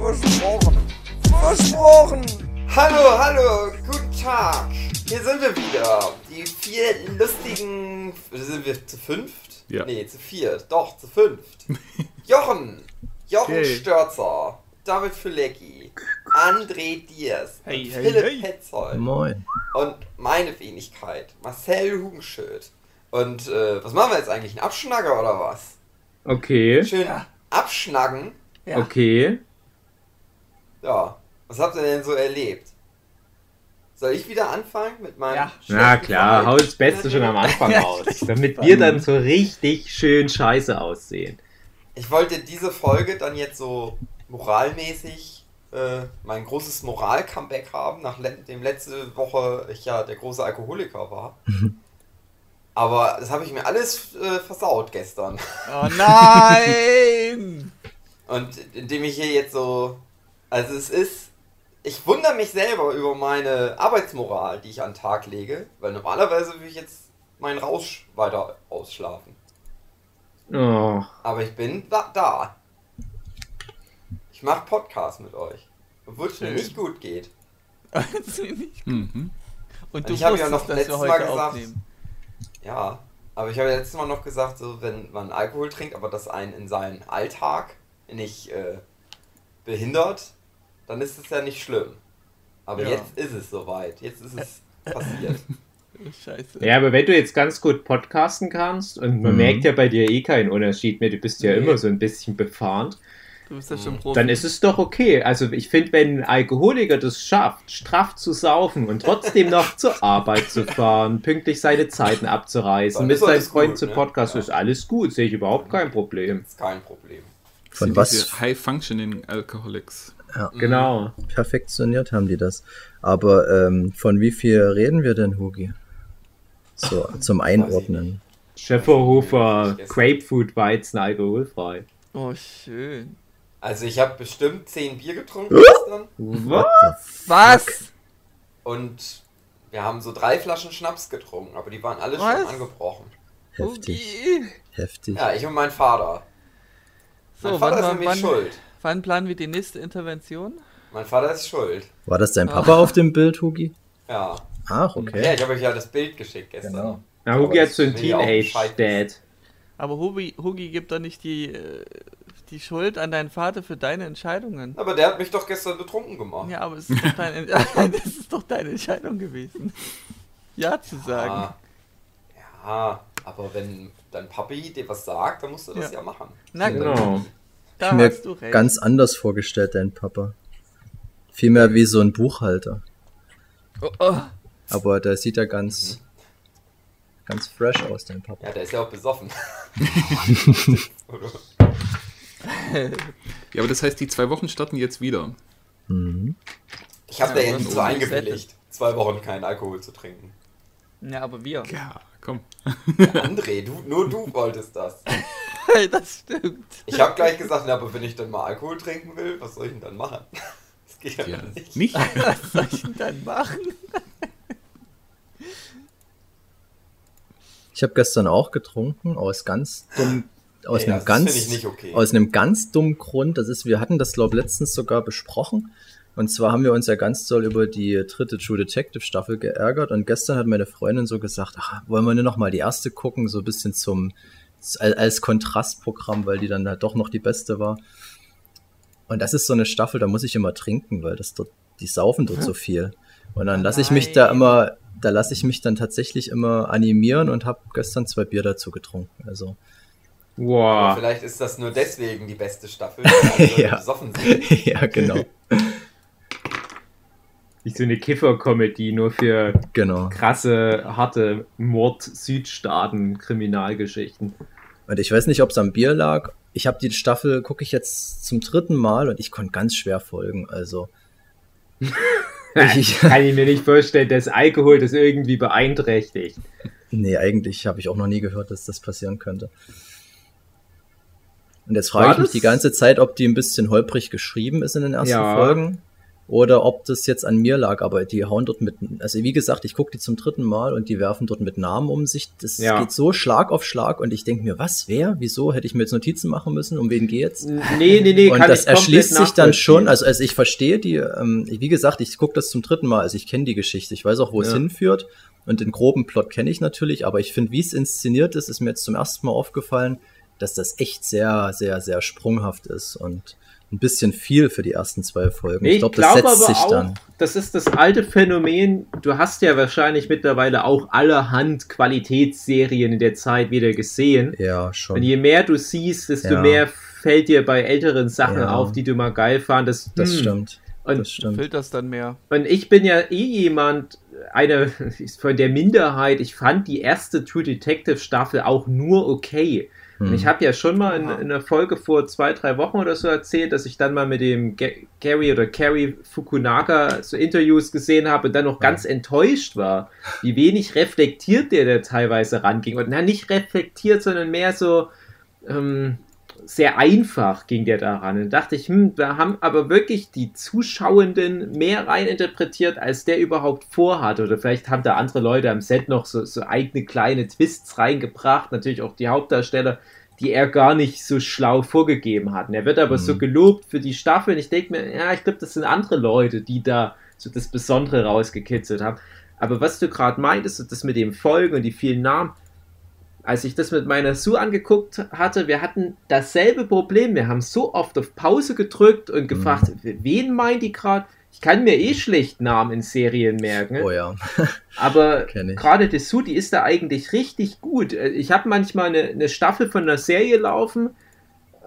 Versprochen. Versprochen. Hallo, hallo, guten Tag. Hier sind wir wieder. Die vier lustigen. Sind wir zu fünft? Ja. Nee, zu viert. Doch, zu fünft. Jochen. Jochen Okay. Störzer. David Filecki. André Diers. Hey, hey, Philipp hey. Petzold. Moin. Und meine Wenigkeit. Marcel Hugenschild. Und äh, was machen wir jetzt eigentlich? Ein Abschnacker oder was? Okay, Schön abschnacken. Ja. okay. Ja. Was habt ihr denn so erlebt? Soll ich wieder anfangen mit meinem Ja. Na klar, hau das Beste schon am Anfang Ja. raus, damit wir dann so richtig schön scheiße aussehen. Ich wollte diese Folge dann jetzt so moralmäßig äh, mein großes Moral-Comeback haben, nachdem letzte Woche ich ja der große Alkoholiker war. Aber das habe ich mir alles äh, versaut gestern. Oh nein! Und indem ich hier jetzt so. Also es ist. Ich wundere mich selber über meine Arbeitsmoral, die ich an den Tag lege, weil normalerweise würde ich jetzt meinen Rausch weiter ausschlafen. Oh, Aber ich bin da. Ich mache Podcast mit euch. Obwohl es mir Schön. nicht gut geht. Also nicht. mhm. Und Und du ich habe ja noch letztes Mal gesagt- aufnehmen. Ja. Aber ich habe ja letztes Mal noch gesagt, so wenn man Alkohol trinkt, aber das einen in seinen Alltag nicht äh, behindert, dann ist es ja nicht schlimm. Aber Ja. jetzt ist es soweit. Jetzt ist es passiert. Scheiße. Ja, aber wenn du jetzt ganz gut podcasten kannst und man Mhm. merkt ja bei dir eh keinen Unterschied mehr, du bist ja Nee. immer so ein bisschen befahren, Du bist ja schon. Profi. dann ist es doch okay. Also ich finde, wenn ein Alkoholiker das schafft, straff zu saufen und trotzdem noch zur Arbeit zu fahren, pünktlich seine Zeiten abzureißen, Dann mit ist seinem Freund zu ne? Podcast, Ja. ist alles gut, sehe ich überhaupt kein Problem. ist kein Problem. Von Sind was diese High-Functioning Alcoholics. Genau. perfektioniert haben die das. Aber ähm, von wie viel reden wir denn, Hugi? So, zum Einordnen. Schäferhofer Grapefruit Weizen alkoholfrei. oh, schön. Also ich habe bestimmt 10 Bier getrunken gestern Was? Was? und wir haben so drei Flaschen Schnaps getrunken, aber die waren alle Was? schon angebrochen. Heftig, heftig. Ja, ich und mein Vater. Mein So, Vater wann, ist nämlich wann, schuld. Wann planen wir die nächste Intervention? Mein Vater ist schuld. War das dein Papa auf dem Bild, Hugi? Ja. Ach, Ja, okay. ich habe euch ja das Bild geschickt gestern. Genau. Na, Hugi hat so ein ja Teenage-Dad. Aber Hugi, Hugi gibt doch nicht die, äh, die Schuld an deinen Vater für deine Entscheidungen. Aber der hat mich doch gestern betrunken gemacht. Ja, aber es ist doch deine, das ist doch deine Entscheidung gewesen. Ja zu sagen. Ah, ja, aber wenn dein Papi dir was sagt, dann musst du das ja, Ja. machen. Na gut, Genau. Da Ich mir hast du recht. ganz anders vorgestellt, dein Papa. Vielmehr wie so ein Buchhalter. oh, oh. Aber der sieht ja ganz, ganz fresh aus, dein Papa. Ja, der ist ja auch besoffen. Ja, aber das heißt, die zwei Wochen starten jetzt wieder. Mhm. Ich habe Ja, da endlich so eingewilligt, zwei Wochen keinen Alkohol zu trinken. Ja, aber wir. Ja, komm. Ja, André, du, nur du wolltest das. das stimmt. Ich habe gleich gesagt, na, aber wenn ich dann mal Alkohol trinken will, was soll ich denn dann machen? Das geht ja, Ja, nicht. nicht? Was soll ich denn dann machen? Ich habe gestern auch getrunken, aus ganz dumm, aus Ey, einem das ganz, find ich nicht okay. aus einem ganz dummen Grund. Das ist, wir hatten das glaube letztens sogar besprochen. Und zwar haben wir uns ja ganz doll über die dritte True Detective Staffel geärgert. Und gestern hat meine Freundin so gesagt, ach, wollen wir nur noch mal die erste gucken, so ein bisschen zum als als Kontrastprogramm, weil die dann halt doch noch die beste war. Und das ist so eine Staffel, da muss ich immer trinken, weil das dort, die saufen dort so viel. Und dann lasse ich mich da immer, da lasse ich mich dann tatsächlich immer animieren und habe gestern zwei Bier dazu getrunken. Also Aber Wow. vielleicht ist das nur deswegen die beste Staffel, weil Ja. besoffen sind. ja, genau, Nicht so eine Kiffer-Comedy, nur für genau. krasse, harte Mord-Südstaaten-Kriminalgeschichten. Und ich weiß nicht, ob es am Bier lag ich habe die Staffel, gucke ich jetzt zum dritten Mal und ich konnte ganz schwer folgen. Also. ich, kann ich mir nicht vorstellen, dass Alkohol das irgendwie beeinträchtigt. Nee, eigentlich habe ich auch noch nie gehört, dass das passieren könnte. Und jetzt frage ich mich die ganze Zeit, ob die ein bisschen holprig geschrieben ist in den ersten ja. Folgen oder ob das jetzt an mir lag, aber die hauen dort mit, also wie gesagt, ich gucke die zum dritten Mal und die werfen dort mit Namen um sich. Das ja. geht so Schlag auf Schlag und ich denke mir, was, wer, wieso, hätte ich mir jetzt Notizen machen müssen, um wen geht's? Nee, nee, nee, Und das erschließt sich dann schon, also, also ich verstehe die, ähm, wie gesagt, ich gucke das zum dritten Mal, also ich kenne die Geschichte, ich weiß auch, wo ja. es hinführt und den groben Plot kenne ich natürlich, aber ich finde, wie es inszeniert ist, ist mir jetzt zum ersten Mal aufgefallen, dass das echt sehr, sehr, sehr sprunghaft ist und ein bisschen viel für die ersten zwei Folgen. Ich, ich glaube, glaub, das setzt sich auch, dann. Das ist das alte Phänomen. Du hast ja wahrscheinlich mittlerweile auch allerhand Qualitätsserien in der Zeit wieder gesehen. Ja, schon. Und je mehr du siehst, desto ja. mehr fällt dir bei älteren Sachen ja. auf, die du mal geil fandest. Das hm. stimmt. Und das stimmt. Fällt das dann mehr? Und ich bin ja eh jemand, eine von der Minderheit. Ich fand die erste True Detective Staffel auch nur okay. Und ich hm. habe ja schon mal in, in, einer Folge vor zwei, drei Wochen oder so erzählt, dass ich dann mal mit dem G Gary oder Carrie Fukunaga so Interviews gesehen habe und dann noch ganz enttäuscht war, wie wenig reflektiert der da teilweise ranging. Und na, nicht reflektiert, sondern mehr so ähm, sehr einfach ging der daran. Und dachte ich, hm, da haben aber wirklich die Zuschauenden mehr reininterpretiert, als der überhaupt vorhat. Oder vielleicht haben da andere Leute am Set noch so, so eigene kleine Twists reingebracht. Natürlich auch die Hauptdarsteller, die er gar nicht so schlau vorgegeben hat. Und er wird aber mhm. so gelobt für die Staffel. Und ich denke mir, ja, ich glaube, das sind andere Leute, die da so das Besondere rausgekitzelt haben. Aber was du gerade meintest, das mit dem Folgen und die vielen Namen, als ich das mit meiner Sue angeguckt hatte, wir hatten dasselbe Problem. Wir haben so oft auf Pause gedrückt und gefragt, mhm. wen meint die gerade? Ich kann mir eh schlecht Namen in Serien merken. Oh ja. aber gerade die Sue, die ist da eigentlich richtig gut. Ich habe manchmal eine, eine, Staffel von einer Serie laufen,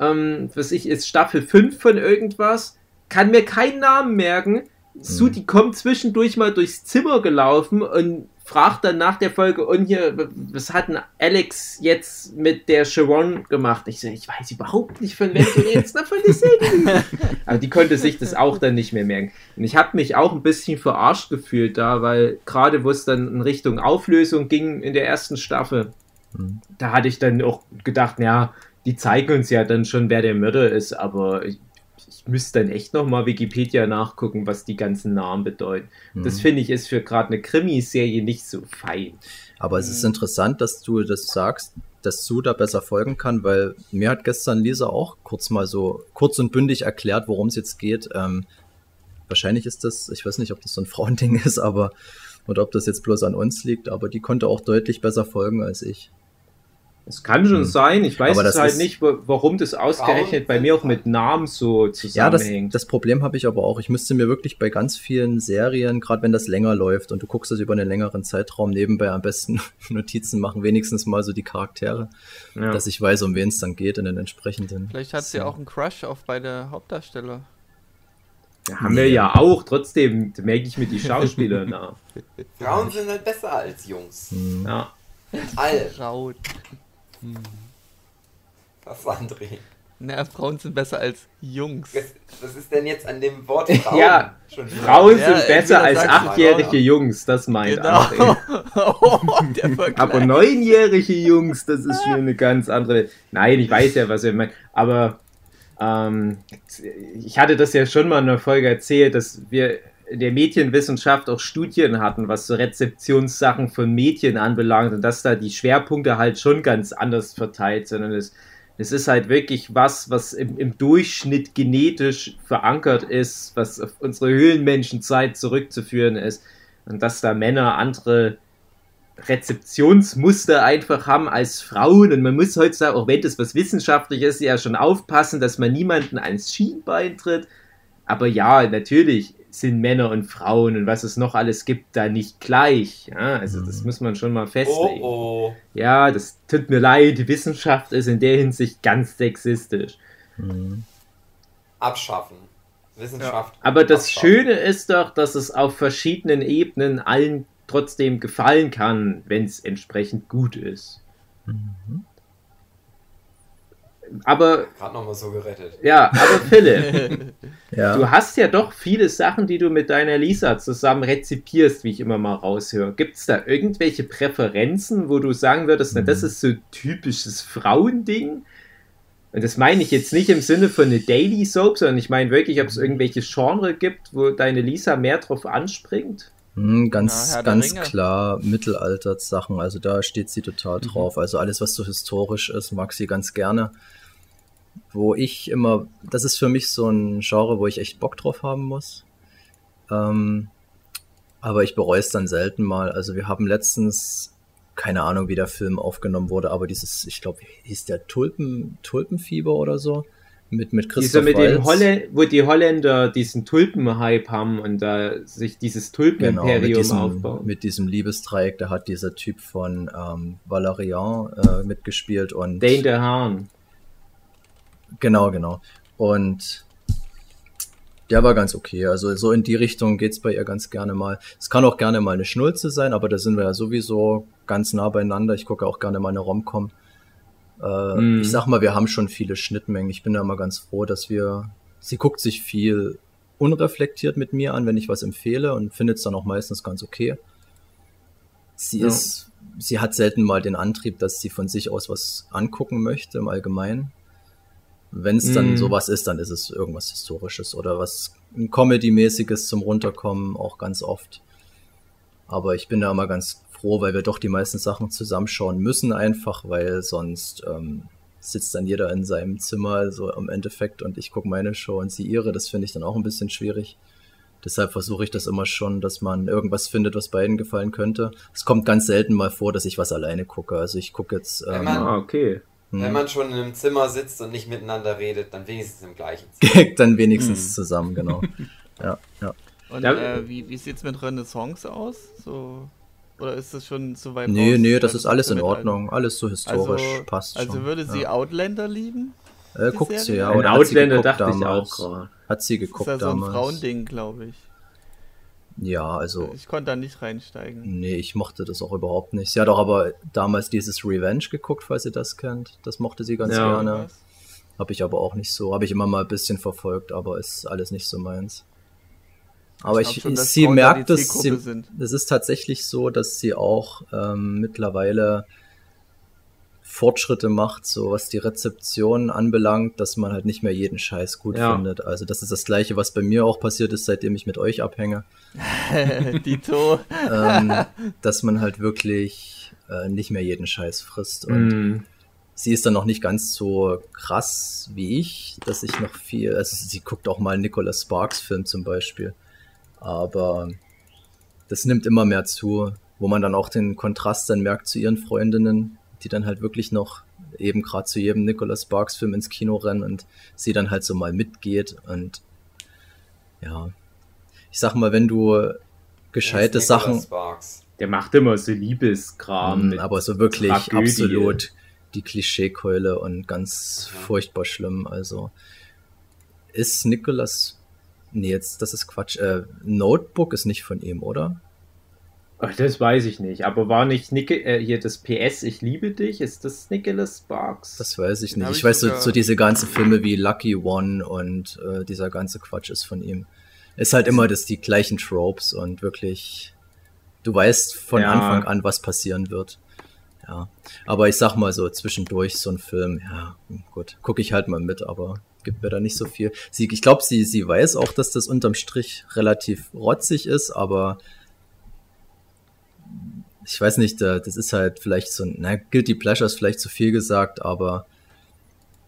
ähm, was ich ist Staffel 5 von irgendwas, kann mir keinen Namen merken. Sue, mhm. die kommt zwischendurch mal durchs Zimmer gelaufen und fragt dann nach der Folge, und hier, was hat denn Alex jetzt mit der Sharon gemacht? Ich so, ich weiß überhaupt nicht, von wem du redest, davon ist Aber die konnte sich das auch dann nicht mehr merken. Und ich habe mich auch ein bisschen verarscht gefühlt da, weil gerade wo es dann in Richtung Auflösung ging in der ersten Staffel, mhm. da hatte ich dann auch gedacht, ja, die zeigen uns ja dann schon, wer der Mörder ist, aber ich, ich müsste dann echt nochmal Wikipedia nachgucken, was die ganzen Namen bedeuten. Mhm. Das finde ich ist für gerade eine Krimiserie nicht so fein. Aber es ist mhm. interessant, dass du das sagst, dass Sue da besser folgen kann, weil mir hat gestern Lisa auch kurz mal so kurz und bündig erklärt, worum es jetzt geht. Ähm, wahrscheinlich ist das, ich weiß nicht, ob das so ein Frauending ist, aber oder ob das jetzt bloß an uns liegt, aber die konnte auch deutlich besser folgen als ich. Es kann schon hm. sein, ich weiß es halt nicht, warum das ausgerechnet bei mir auch mit Namen so zusammenhängt. Ja, das, das Problem habe ich aber auch. Ich müsste mir wirklich bei ganz vielen Serien, gerade wenn das länger läuft und du guckst das über einen längeren Zeitraum, nebenbei am besten Notizen machen, wenigstens mal so die Charaktere, ja. dass ich weiß, um wen es dann geht in den entsprechenden. Vielleicht hat sie ja auch einen Crush auf beide Hauptdarsteller. Ja, haben wir ja auch, trotzdem merke ich mir die Schauspieler nach. Frauen sind halt besser als Jungs. Mhm. Ja. All. Frauen. Hm. Was, André? Na, Frauen sind besser als Jungs. Was, was ist denn jetzt an dem Wort Frauen? ja, schon Frauen sind ja, besser als achtjährige Jungs, das meint genau. André. oh, Aber neunjährige Jungs, das ist schon eine ganz andere. Nein, ich weiß ja, was ihr meint. Aber ähm, ich hatte das ja schon mal in einer Folge erzählt, dass wir der Medienwissenschaft auch Studien hatten, was so Rezeptionssachen von Medien anbelangt und dass da die Schwerpunkte halt schon ganz anders verteilt sind. Und es, es ist halt wirklich was, was im, im Durchschnitt genetisch verankert ist, was auf unsere Höhlenmenschenzeit zurückzuführen ist. Und dass da Männer andere Rezeptionsmuster einfach haben als Frauen und man muss heutzutage, auch wenn das was wissenschaftlich ist, ja schon aufpassen, dass man niemanden ans Schienbein tritt. Aber ja, natürlich, sind Männer und Frauen und was es noch alles gibt, da nicht gleich. Ja, also das mhm. muss man schon mal festlegen. Oh, oh. Ja, das tut mir leid, die Wissenschaft ist in der Hinsicht ganz sexistisch. Mhm. Abschaffen. Wissenschaft. Ja. Aber das abschaffen. Schöne ist doch, dass es auf verschiedenen Ebenen allen trotzdem gefallen kann, wenn es entsprechend gut ist. Mhm. Aber, Gerade nochmal so gerettet. ja, aber Philipp, Ja. du hast ja doch viele Sachen, die du mit deiner Lisa zusammen rezipierst, wie ich immer mal raushöre. Gibt es da irgendwelche Präferenzen, wo du sagen würdest, na, das ist so typisches Frauending? Und das meine ich jetzt nicht im Sinne von eine Daily Soap, sondern ich meine wirklich, ob es irgendwelche Genre gibt, wo deine Lisa mehr drauf anspringt. Hm, ganz, der ganz klar Mittelalter-Sachen. Also da steht sie total Mhm. drauf. Also alles, was so historisch ist, mag sie ganz gerne. Wo ich immer, das ist für mich so ein Genre, wo ich echt Bock drauf haben muss. Ähm, aber ich bereue es dann selten mal. Also wir haben letztens, keine Ahnung, wie der Film aufgenommen wurde, aber dieses, ich glaube, hieß der Tulpen, Tulpenfieber oder so? Mit, mit Christoph mit dem. Holle wo die Holländer diesen Tulpenhype haben und da sich dieses Genau, mit Tulpenimperium diesem, aufbauen. mit diesem Liebesdreieck, da hat dieser Typ von ähm, Valerian äh, mitgespielt und Dane DeHaan. genau, genau. Und der war ganz okay. Also so in die Richtung geht's bei ihr ganz gerne mal. Es kann auch gerne mal eine Schnulze sein, aber da sind wir ja sowieso ganz nah beieinander. Ich gucke auch gerne mal eine Romcom. Äh, Mhm. Ich sag mal, wir haben schon viele Schnittmengen. Ich bin da immer ganz froh, dass wir. Sie guckt sich viel unreflektiert mit mir an, wenn ich was empfehle und findet es dann auch meistens ganz okay. Sie Ja. ist, sie hat selten mal den Antrieb, dass sie von sich aus was angucken möchte im Allgemeinen. Wenn es dann Mhm. sowas ist, dann ist es irgendwas Historisches oder was ein Comedy-mäßiges zum Runterkommen, auch ganz oft. Aber ich bin da immer ganz froh, weil wir doch die meisten Sachen zusammenschauen müssen, einfach, weil sonst ähm, sitzt dann jeder in seinem Zimmer so im Endeffekt und ich gucke meine Show und sie ihre. Das finde ich dann auch ein bisschen schwierig. Deshalb versuche ich das immer schon, dass man irgendwas findet, was beiden gefallen könnte. Es kommt ganz selten mal vor, dass ich was alleine gucke. Also ich gucke jetzt. Wenn Ähm, man- Ah, okay. hm, Wenn man schon in einem Zimmer sitzt und nicht miteinander redet, dann wenigstens im gleichen Zimmer. dann wenigstens Hm. zusammen, genau. ja, ja. Und Ja. äh, wie, wie sieht's mit Renaissance aus? So, oder ist das schon zu weit Nee, raus? nee, das ist alles in Ordnung. Alles so historisch Also, passt also schon. würde sie ja. Outlander lieben? Äh, guckt sie, ja. Oder hat sie Outlander geguckt dachte ich damals. auch gerade. Hat sie Das ist geguckt ja so ein damals. Frauending, glaube ich. Ja, also. Ich konnte da nicht reinsteigen. Nee, ich mochte das auch überhaupt nicht. Sie hat auch aber damals dieses Revenge geguckt, falls ihr das kennt. Das mochte sie ganz Ja. gerne. Habe ich aber auch nicht so. Habe ich immer mal ein bisschen verfolgt, aber ist alles nicht so meins. Aber Ich ich, schon, sie merkt, dass sie, sind. es ist tatsächlich so, dass sie auch ähm, mittlerweile Fortschritte macht, so was die Rezeption anbelangt, dass man halt nicht mehr jeden Scheiß gut Ja. findet. Also das ist das Gleiche, was bei mir auch passiert ist, seitdem ich mit euch abhänge. Dito. ähm, dass man halt wirklich äh, nicht mehr jeden Scheiß frisst. Und Mm. sie ist dann noch nicht ganz so krass wie ich, dass ich noch viel, also sie guckt auch mal einen Nicholas Sparks Film zum Beispiel. Aber das nimmt immer mehr zu, wo man dann auch den Kontrast dann merkt zu ihren Freundinnen, die dann halt wirklich noch eben gerade zu jedem Nicholas Sparks Film ins Kino rennen und sie dann halt so mal mitgeht und ja, ich sag mal, wenn du gescheite Nicholas Sachen, Sparks. Der macht immer so Liebeskram. Mm, mit aber so wirklich Tragödie. absolut die Klischeekeule und ganz Ja. furchtbar schlimm. Also ist Nicholas. Nee, jetzt, das ist Quatsch. Äh, Notebook ist nicht von ihm, oder? Ach, das weiß ich nicht. Aber war nicht Nick, äh, hier das PS, ich liebe dich? Ist das Nicholas Sparks? Das weiß ich nicht. Ich, ich weiß so, so diese ganzen Filme wie Lucky One und äh, dieser ganze Quatsch ist von ihm. Ist halt immer das die gleichen Tropes und wirklich, du weißt von Ja. Anfang an, was passieren wird. Ja, aber ich sag mal so zwischendurch so ein Film, ja, gut, gucke ich halt mal mit, aber gibt mir da nicht so viel. Sie, ich glaube, sie, sie weiß auch, dass das unterm Strich relativ rotzig ist, aber ich weiß nicht, da- das ist halt vielleicht so ein, na, Guilty Pleasure ist vielleicht zu viel gesagt, aber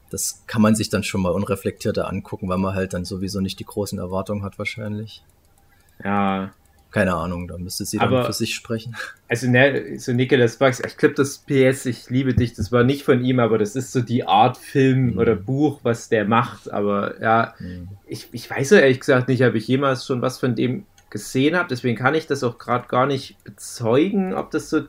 das kann man sich dann schon mal unreflektierter angucken, weil man halt dann sowieso nicht die großen Erwartungen hat wahrscheinlich. ja. Keine Ahnung, da müsste sie dann Aber- für sich sprechen. Also, ne, so Nicholas Sparks, ich glaube, das PS, ich liebe dich, das war nicht von ihm, aber das ist so die Art Film Mhm. oder Buch, was der macht. Aber ja, Hm. ich, ich weiß so ehrlich gesagt nicht, ob ich jemals schon was von dem gesehen habe. Deswegen kann ich das auch gerade gar nicht bezeugen, ob das so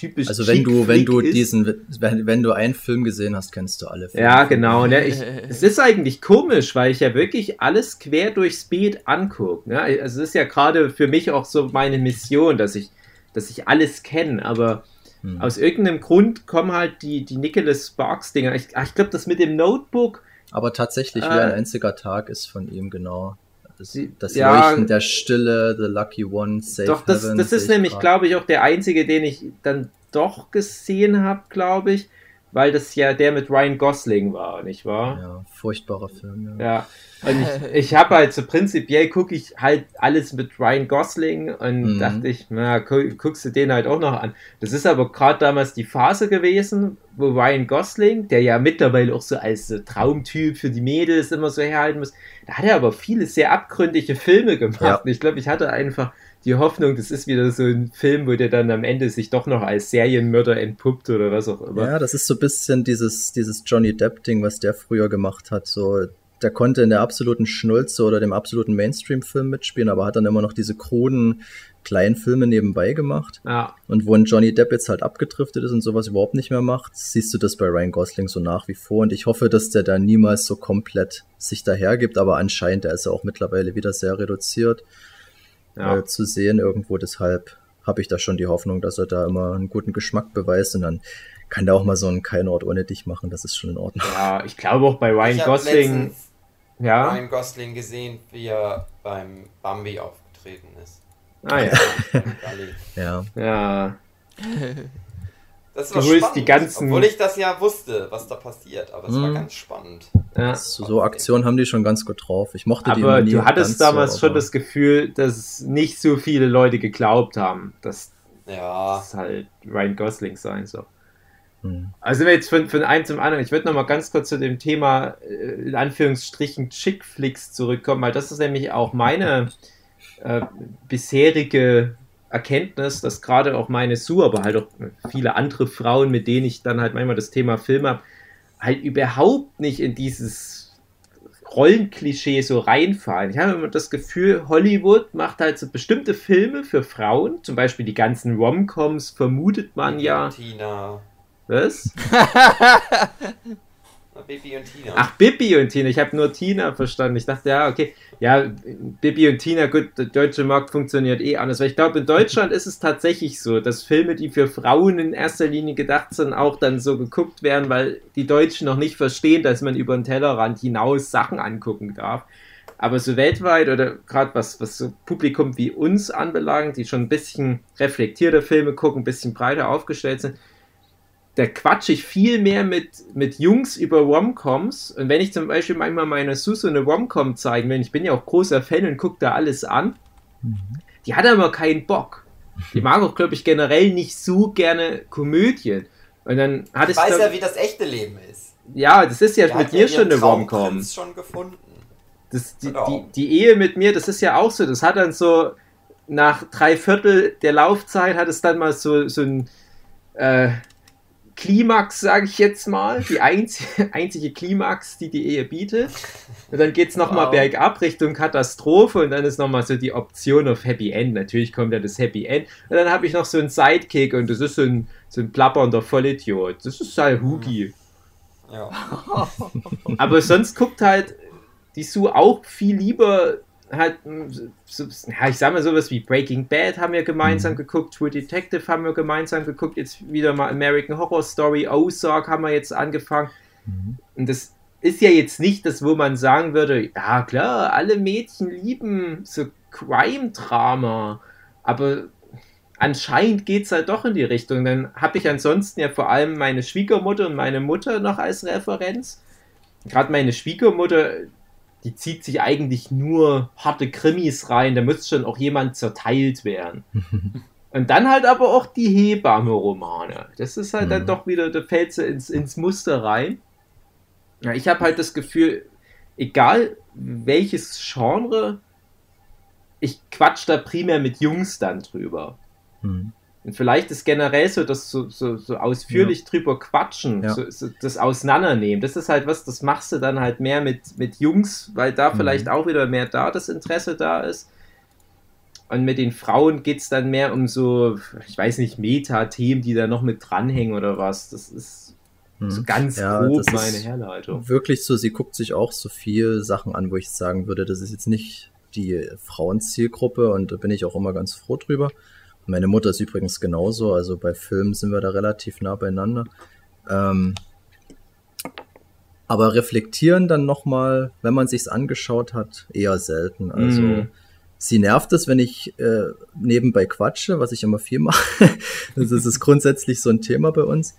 typisch Also wenn du, wenn du ist. diesen, wenn, wenn du einen Film gesehen hast, kennst du alle Filme. Ja, genau. Ne? Ich, es ist eigentlich komisch, weil ich ja wirklich alles quer durchs Beet angucke. Ne? Also es ist ja gerade für mich auch so meine Mission, dass ich, dass ich alles kenne. Aber hm. aus irgendeinem Grund kommen halt die, die Nicholas Sparks-Dinger. Ich, ich glaube, das mit dem Notebook. Aber tatsächlich, äh, wie ein einziger Tag ist von ihm, genau. Das, das ja, Leuchten der Stille, The Lucky One, Safe Doch, das, Heaven, das ist nämlich, glaube ich, auch der einzige, den ich dann doch gesehen habe, glaube ich weil das ja der mit Ryan Gosling war, nicht wahr? Ja, furchtbarer Film. Ja, ja. Und ich, ich habe halt so prinzipiell gucke ich halt alles mit Ryan Gosling und mhm. dachte ich, na, gu guckst du den halt auch noch an. Das ist aber gerade damals die Phase gewesen, wo Ryan Gosling, der ja mittlerweile auch so als Traumtyp für die Mädels immer so herhalten muss, da hat er aber viele sehr abgründige Filme gemacht. Ja. Ich glaube, ich hatte einfach die Hoffnung, das ist wieder so ein Film, wo der dann am Ende sich doch noch als Serienmörder entpuppt oder was auch immer. Ja, das ist so ein bisschen dieses, dieses Johnny Depp-Ding, was der früher gemacht hat. So, der konnte in der absoluten Schnulze oder dem absoluten Mainstream-Film mitspielen, aber hat dann immer noch diese kruden kleinen Filme nebenbei gemacht. Ja. Und wo ein Johnny Depp jetzt halt abgedriftet ist und sowas überhaupt nicht mehr macht, siehst du das bei Ryan Gosling so nach wie vor. Und ich hoffe, dass der da niemals so komplett sich dahergibt, aber anscheinend, der ist ja auch mittlerweile wieder sehr reduziert ja. äh, zu sehen irgendwo. Deshalb habe ich da schon die Hoffnung, dass er da immer einen guten Geschmack beweist und dann kann der auch mal so einen Kein Ort ohne dich machen. Das ist schon in Ordnung. Ja, ich glaube auch bei Ryan Gosling. Ja. Ryan Gosling gesehen, wie er beim Bambi aufgetreten ist. Ah ja. ja. Ja. Das war du spannend, die ganzen... obwohl ich das ja wusste, was da passiert, aber es hm. war mhm. ganz spannend. Ja. So, so Aktionen haben die schon ganz gut drauf. Ich mochte die Aber du hattest damals so, schon das Gefühl, dass nicht so viele Leute geglaubt haben, dass ja. das halt Ryan Gosling sein soll. Hm. Also jetzt von, von einem zum anderen, ich würde noch mal ganz kurz zu dem Thema äh, in Anführungsstrichen Chick-Flicks zurückkommen, weil das ist nämlich auch meine äh, bisherige Erkenntnis, dass gerade auch meine Sue, aber halt auch viele andere Frauen, mit denen ich dann halt manchmal das Thema Film habe, halt überhaupt nicht in dieses Rollenklischee so reinfallen. Ich habe immer das Gefühl, Hollywood macht halt so bestimmte Filme für Frauen, zum Beispiel die ganzen Romcoms, vermutet man ja. Tina. Was? Bibi und Tina. Ach, Bibi und Tina. Ich habe nur Tina verstanden. Ich dachte, ja, okay. Ja, Bibi und Tina, gut, der deutsche Markt funktioniert eh anders. Weil ich glaube, in Deutschland ist es tatsächlich so, dass Filme, die für Frauen in erster Linie gedacht sind, auch dann so geguckt werden, weil die Deutschen noch nicht verstehen, dass man über den Tellerrand hinaus Sachen angucken darf. Aber so weltweit oder gerade was, was so Publikum wie uns anbelangt, die schon ein bisschen reflektierte Filme gucken, ein bisschen breiter aufgestellt sind, da quatsche ich viel mehr mit, mit Jungs über Romcoms. Und wenn ich zum Beispiel manchmal meiner Susu eine Romcom zeigen will, ich bin ja auch großer Fan und gucke da alles an, mhm. die hat aber keinen Bock. Die mag auch, glaube ich, generell nicht so gerne Komödien. Und dann hat ich weiß glaub, ja, wie das echte Leben ist. Ja, das ist ja der mit dir schon eine Romcom. schon gefunden. Das, die, genau. die, die Ehe mit mir, das ist ja auch so. Das hat dann so nach drei Viertel der Laufzeit hat es dann mal so, so ein äh, Klimax, sage ich jetzt mal, die einzige, einzige Klimax, die die Ehe bietet. Und dann geht es nochmal wow. bergab Richtung Katastrophe und dann ist nochmal so die Option auf Happy End. Natürlich kommt ja das Happy End. Und dann habe ich noch so einen Sidekick und das ist so ein, so ein plappernder Vollidiot. Das ist halt Hugi. Ja. Aber sonst guckt halt die Sue auch viel lieber halt, so, ja, ich sag mal sowas wie Breaking Bad haben wir gemeinsam mhm. geguckt, True Detective haben wir gemeinsam geguckt, jetzt wieder mal American Horror Story, Ozark haben wir jetzt angefangen. Mhm. Und das ist ja jetzt nicht das, wo man sagen würde, ja klar, alle Mädchen lieben so Crime-Drama, aber anscheinend geht es halt doch in die Richtung. Dann habe ich ansonsten ja vor allem meine Schwiegermutter und meine Mutter noch als Referenz. Gerade meine Schwiegermutter, die zieht sich eigentlich nur harte Krimis rein, da müsste schon auch jemand zerteilt werden. Und dann halt aber auch die Hebamme-Romane. Das ist halt mhm. dann doch wieder, da fällt sie ins, ins Muster rein. Ja, ich habe halt das Gefühl, egal welches Genre, ich quatsch da primär mit Jungs dann drüber. Mhm. Und vielleicht ist generell so das so, so, so ausführlich ja. drüber quatschen, ja. so, so, das Auseinandernehmen. Das ist halt was, das machst du dann halt mehr mit, mit Jungs, weil da mhm. vielleicht auch wieder mehr da das Interesse da ist. Und mit den Frauen geht es dann mehr um so, ich weiß nicht, Meta-Themen, die da noch mit dranhängen oder was. Das ist mhm. so ganz ja, grob meine Herleitung. Wirklich so, sie guckt sich auch so viel Sachen an, wo ich sagen würde, das ist jetzt nicht die Frauenzielgruppe und da bin ich auch immer ganz froh drüber. Meine Mutter ist übrigens genauso, also bei Filmen sind wir da relativ nah beieinander. Ähm, aber reflektieren dann nochmal, wenn man sich's angeschaut hat, eher selten. Also Mhm. sie nervt es, wenn ich äh, nebenbei quatsche, was ich immer viel mache. das ist, grundsätzlich so ein Thema bei uns.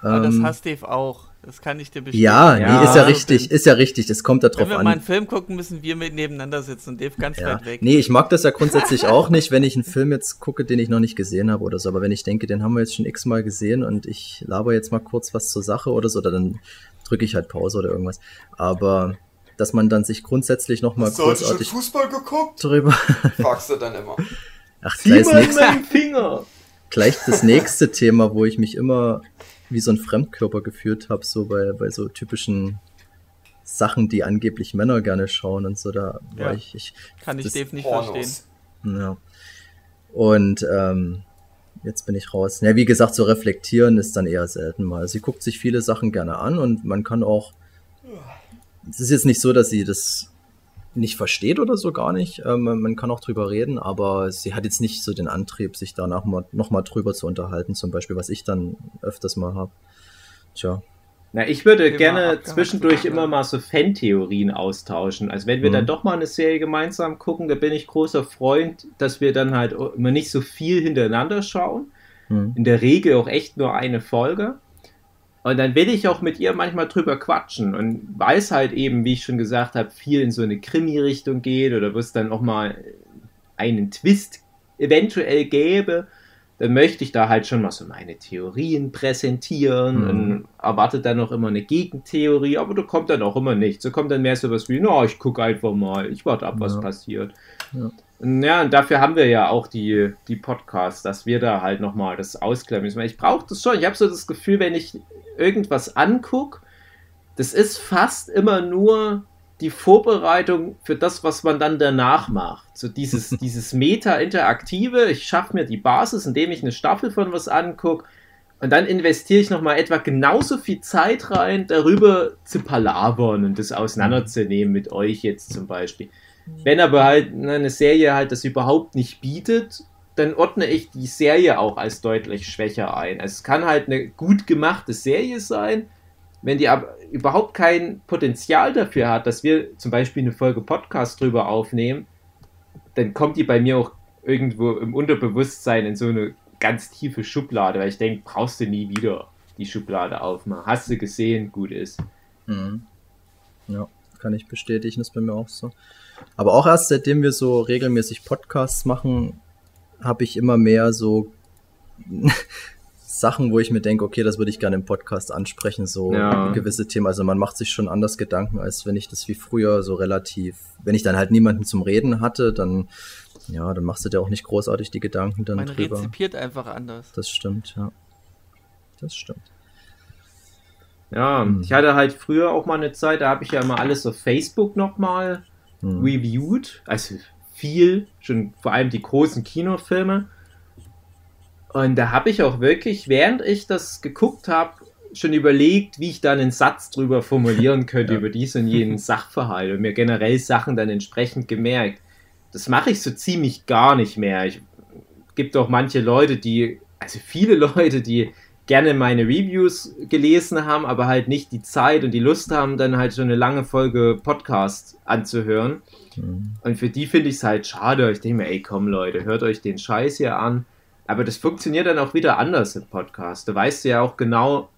Das Ähm, hasst Dave auch. Das kann ich dir bestätigen. ja, Ja, nee, ist ja so richtig, ist ja richtig. Es kommt da Wenn drauf wir mal einen an. Film gucken, müssen wir mit nebeneinander sitzen und Dave ganz Ja. weit weg. Nee, ich mag das ja grundsätzlich auch nicht, wenn ich einen Film jetzt gucke, den ich noch nicht gesehen habe oder so. Aber wenn ich denke, den haben wir jetzt schon x-mal gesehen und ich laber jetzt mal kurz was zur Sache oder so, oder dann drücke ich halt Pause oder irgendwas. Aber dass man dann sich grundsätzlich nochmal Hast du heute schon Fußball geguckt? drüber. Fragst du dann immer. Ach, das, mal nächste, meinen Finger! gleich das nächste Thema, wo ich mich immer wie so ein Fremdkörper geführt habe, so bei, bei so typischen Sachen, die angeblich Männer gerne schauen und so, da war Ja. ich, ich Kann ich das- Dave nicht verstehen. Pornos. Ja. Und ähm, jetzt bin ich raus. Ja, wie gesagt, so reflektieren ist dann eher selten mal. Sie guckt sich viele Sachen gerne an und man kann auch. Es ist jetzt nicht so, dass sie das nicht versteht oder so gar nicht. Ähm, man kann auch drüber reden, aber sie hat jetzt nicht so den Antrieb, sich danach mal, noch mal drüber zu unterhalten, zum Beispiel, was ich dann öfters mal habe. Tja. Na, ich würde Thema gerne zwischendurch immer mal so Fan-Theorien austauschen. Also wenn wir Mhm. dann doch mal eine Serie gemeinsam gucken, da bin ich großer Freund, dass wir dann halt immer nicht so viel hintereinander schauen. Hm. In der Regel auch echt nur eine Folge. Und dann will ich auch mit ihr manchmal drüber quatschen und weiß halt eben, wie ich schon gesagt habe, viel in so eine Krimi-Richtung geht oder wo es dann auch mal einen Twist eventuell gäbe, dann möchte ich da halt schon mal so meine Theorien präsentieren Mhm. und erwarte dann auch immer eine Gegentheorie, aber da kommt dann auch immer nichts. Da kommt dann mehr sowas wie, na, ich gucke einfach mal, ich warte ab, was Ja. passiert. Ja. Ja, und dafür haben wir ja auch die, die Podcasts, dass wir da halt nochmal das ausklären müssen. Ich brauche das schon. Ich habe so das Gefühl, wenn ich irgendwas angucke, das ist fast immer nur die Vorbereitung für das, was man dann danach macht. So dieses, dieses Meta-Interaktive, ich schaffe mir die Basis, indem ich eine Staffel von was angucke und dann investiere ich nochmal etwa genauso viel Zeit rein, darüber zu palavern und das auseinanderzunehmen mit euch jetzt zum Beispiel. Wenn aber halt ne, eine Serie halt das überhaupt nicht bietet, dann ordne ich die Serie auch als deutlich schwächer ein. Es kann halt eine gut gemachte Serie sein, wenn die aber überhaupt kein Potenzial dafür hat, dass wir zum Beispiel eine Folge Podcast drüber aufnehmen, dann kommt die bei mir auch irgendwo im Unterbewusstsein in so eine ganz tiefe Schublade, weil ich denke, brauchst du nie wieder die Schublade aufmachen. Hast du gesehen, gut ist. Mhm. Ja, kann ich bestätigen, ist bei mir auch so. Aber auch erst seitdem wir so regelmäßig Podcasts machen, habe ich immer mehr so Sachen, wo ich mir denke, okay, das würde ich gerne im Podcast ansprechen, so Ja. gewisse Themen. Also man macht sich schon anders Gedanken, als wenn ich das wie früher so relativ, wenn ich dann halt niemanden zum Reden hatte, dann, ja, dann machst du dir auch nicht großartig die Gedanken dann Man drüber. rezipiert einfach anders. Das stimmt, ja. Das stimmt. Ja, ich hatte halt früher auch mal eine Zeit, da habe ich ja immer alles auf Facebook nochmal Hm. reviewed, also viel, schon vor allem die großen Kinofilme. Und da habe ich auch wirklich, während ich das geguckt habe, schon überlegt, wie ich dann einen Satz drüber formulieren könnte Ja. über diesen und jenen Sachverhalt und mir generell Sachen dann entsprechend gemerkt. Das mache ich so ziemlich gar nicht mehr. Ich gibt auch manche Leute, die, also viele Leute, die gerne meine Reviews gelesen haben, aber halt nicht die Zeit und die Lust haben, dann halt so eine lange Folge Podcast anzuhören. Hm. Und für die finde ich es halt schade. Ich denke mir, ey, komm Leute, hört euch den Scheiß hier an. Aber das funktioniert dann auch wieder anders im Podcast. Du weißt ja auch genau,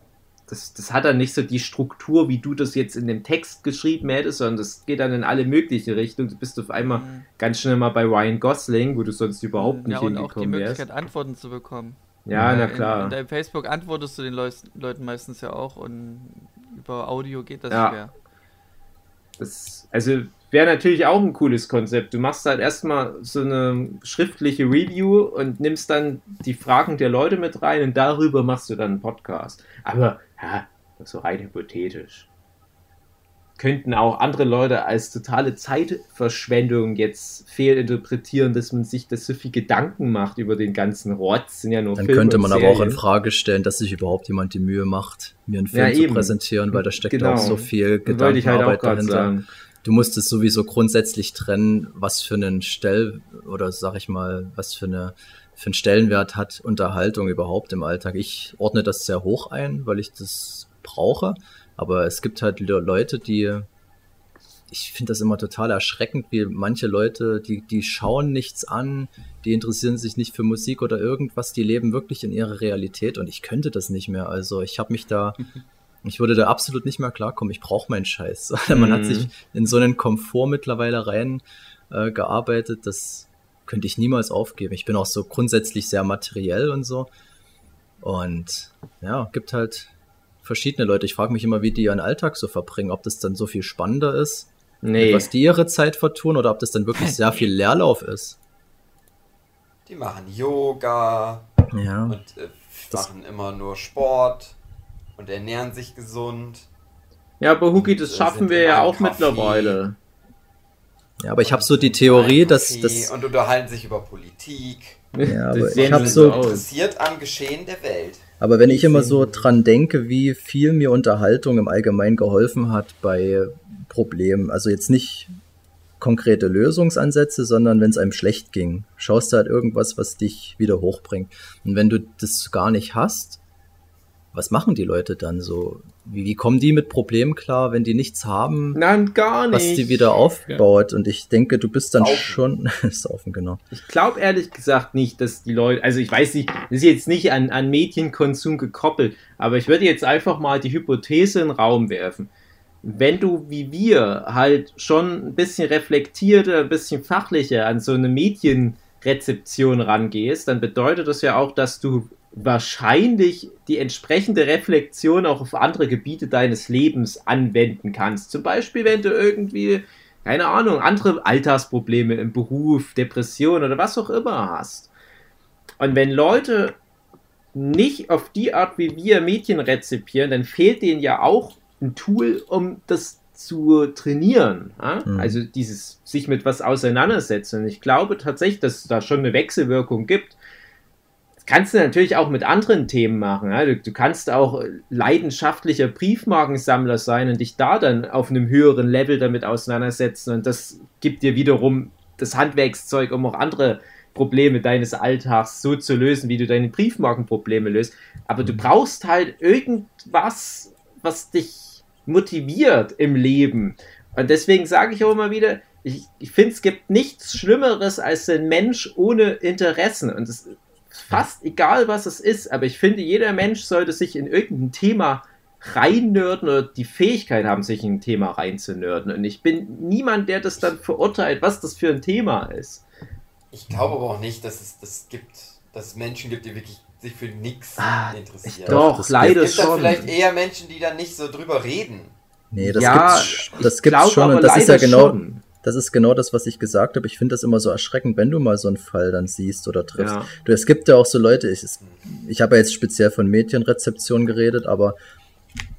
das, das hat dann nicht so die Struktur, wie du das jetzt in dem Text geschrieben hättest, sondern das geht dann in alle möglichen Richtungen. Du bist auf einmal Mhm. ganz schnell mal bei Ryan Gosling, wo du sonst überhaupt nicht ja, und auch die hingekommen wärst. Möglichkeit, Antworten zu bekommen. Ja, Äh, na In, klar. in deinem Facebook antwortest du den Leus Leuten meistens ja auch und über Audio geht das Ja. schwer. Das, also wäre natürlich auch ein cooles Konzept. Du machst halt erstmal so eine schriftliche Review und nimmst dann die Fragen der Leute mit rein und darüber machst du dann einen Podcast. Aber ja, so rein hypothetisch. Könnten auch andere Leute als totale Zeitverschwendung jetzt fehlinterpretieren, dass man sich das so viel Gedanken macht über den ganzen Rotz. Sind ja nur Dann Filme könnte man aber auch in. Frage stellen, dass sich überhaupt jemand die Mühe macht, mir einen Film Ja, zu eben. präsentieren, weil da steckt Genau. auch so viel halt Gedankenarbeit gerade dahinter. sagen. Du musst es sowieso grundsätzlich trennen, was für einen Stell oder sag ich mal, was für eine für einen Stellenwert hat Unterhaltung überhaupt im Alltag. Ich ordne das sehr hoch ein, weil ich das brauche. Aber es gibt halt Leute, die ich finde das immer total erschreckend, wie manche Leute, die, die schauen nichts an, die interessieren sich nicht für Musik oder irgendwas, die leben wirklich in ihrer Realität und ich könnte das nicht mehr. Also ich habe mich da, ich würde da absolut nicht mehr klarkommen. Ich brauche meinen Scheiß. Man hat sich mhm. in so einen Komfort mittlerweile rein äh, gearbeitet, das könnte ich niemals aufgeben. Ich bin auch so grundsätzlich sehr materiell und so. Und ja, gibt halt verschiedene Leute. Ich frage mich immer, wie die ihren Alltag so verbringen, ob das dann so viel spannender ist Nee. Was die ihre Zeit vertun oder ob das dann wirklich sehr viel Leerlauf ist. Die machen Yoga ja. und äh, machen immer nur Sport und ernähren sich gesund. Ja, aber Huki, das äh, schaffen wir ja auch Kaffee. mittlerweile. Ja, aber ich habe so die Theorie, dass das und unterhalten sich über Politik. Ja, aber ich habe so interessiert am Geschehen der Welt. Aber wenn ich immer so dran denke, wie viel mir Unterhaltung im Allgemeinen geholfen hat bei Problem. Also jetzt nicht konkrete Lösungsansätze, sondern wenn es einem schlecht ging, schaust du halt irgendwas, was dich wieder hochbringt. Und wenn du das gar nicht hast, was machen die Leute dann so? Wie, wie kommen die mit Problemen klar, wenn die nichts haben? Nein, gar nicht. Was die wieder aufbaut. Ja. Und ich denke, du bist dann Saufen. schon. Saufen, genau. Ich glaube ehrlich gesagt nicht, dass die Leute. Also ich weiß nicht, das ist jetzt nicht an, an Medienkonsum gekoppelt, aber ich würde jetzt einfach mal die Hypothese in den Raum werfen wenn du wie wir halt schon ein bisschen reflektierter, ein bisschen fachlicher an so eine Medienrezeption rangehst, dann bedeutet das ja auch, dass du wahrscheinlich die entsprechende Reflexion auch auf andere Gebiete deines Lebens anwenden kannst. Zum Beispiel, wenn du irgendwie, keine Ahnung, andere Alltagsprobleme im Beruf, Depression oder was auch immer hast. Und wenn Leute nicht auf die Art, wie wir Medien rezipieren, dann fehlt denen ja auch ein Tool, um das zu trainieren. Ja? Mhm. Also dieses sich mit was auseinandersetzen. Ich glaube tatsächlich, dass es da schon eine Wechselwirkung gibt. Das kannst du natürlich auch mit anderen Themen machen. Ja? Du, du, kannst auch leidenschaftlicher Briefmarkensammler sein und dich da dann auf einem höheren Level damit auseinandersetzen. Und das gibt dir wiederum das Handwerkszeug, um auch andere Probleme deines Alltags so zu lösen, wie du deine Briefmarkenprobleme löst. Aber du mhm. brauchst halt irgendwas, was dich motiviert im Leben. Und deswegen sage ich auch immer wieder, ich, ich finde, es gibt nichts Schlimmeres als ein Mensch ohne Interessen. Und ist fast egal, was es ist, aber ich finde, jeder Mensch sollte sich in irgendein Thema reinnörden oder die Fähigkeit haben, sich in ein Thema reinzunörden. Und ich bin niemand, der das dann verurteilt, was das für ein Thema ist. Ich glaube aber auch nicht, dass es das gibt, dass es Menschen gibt, die wirklich sich für nichts ah, interessieren. Doch, das leider gibt schon. vielleicht eher Menschen, die dann nicht so drüber reden. Nee, das ja, gibt's, das gibt's schon und das ist ja genau, schon. Das ist genau das, was ich gesagt habe. Ich finde das immer so erschreckend, wenn du mal so einen Fall dann siehst oder triffst. Ja. Du, es gibt ja auch so Leute, ich, ich habe ja jetzt speziell von Medienrezeption geredet, aber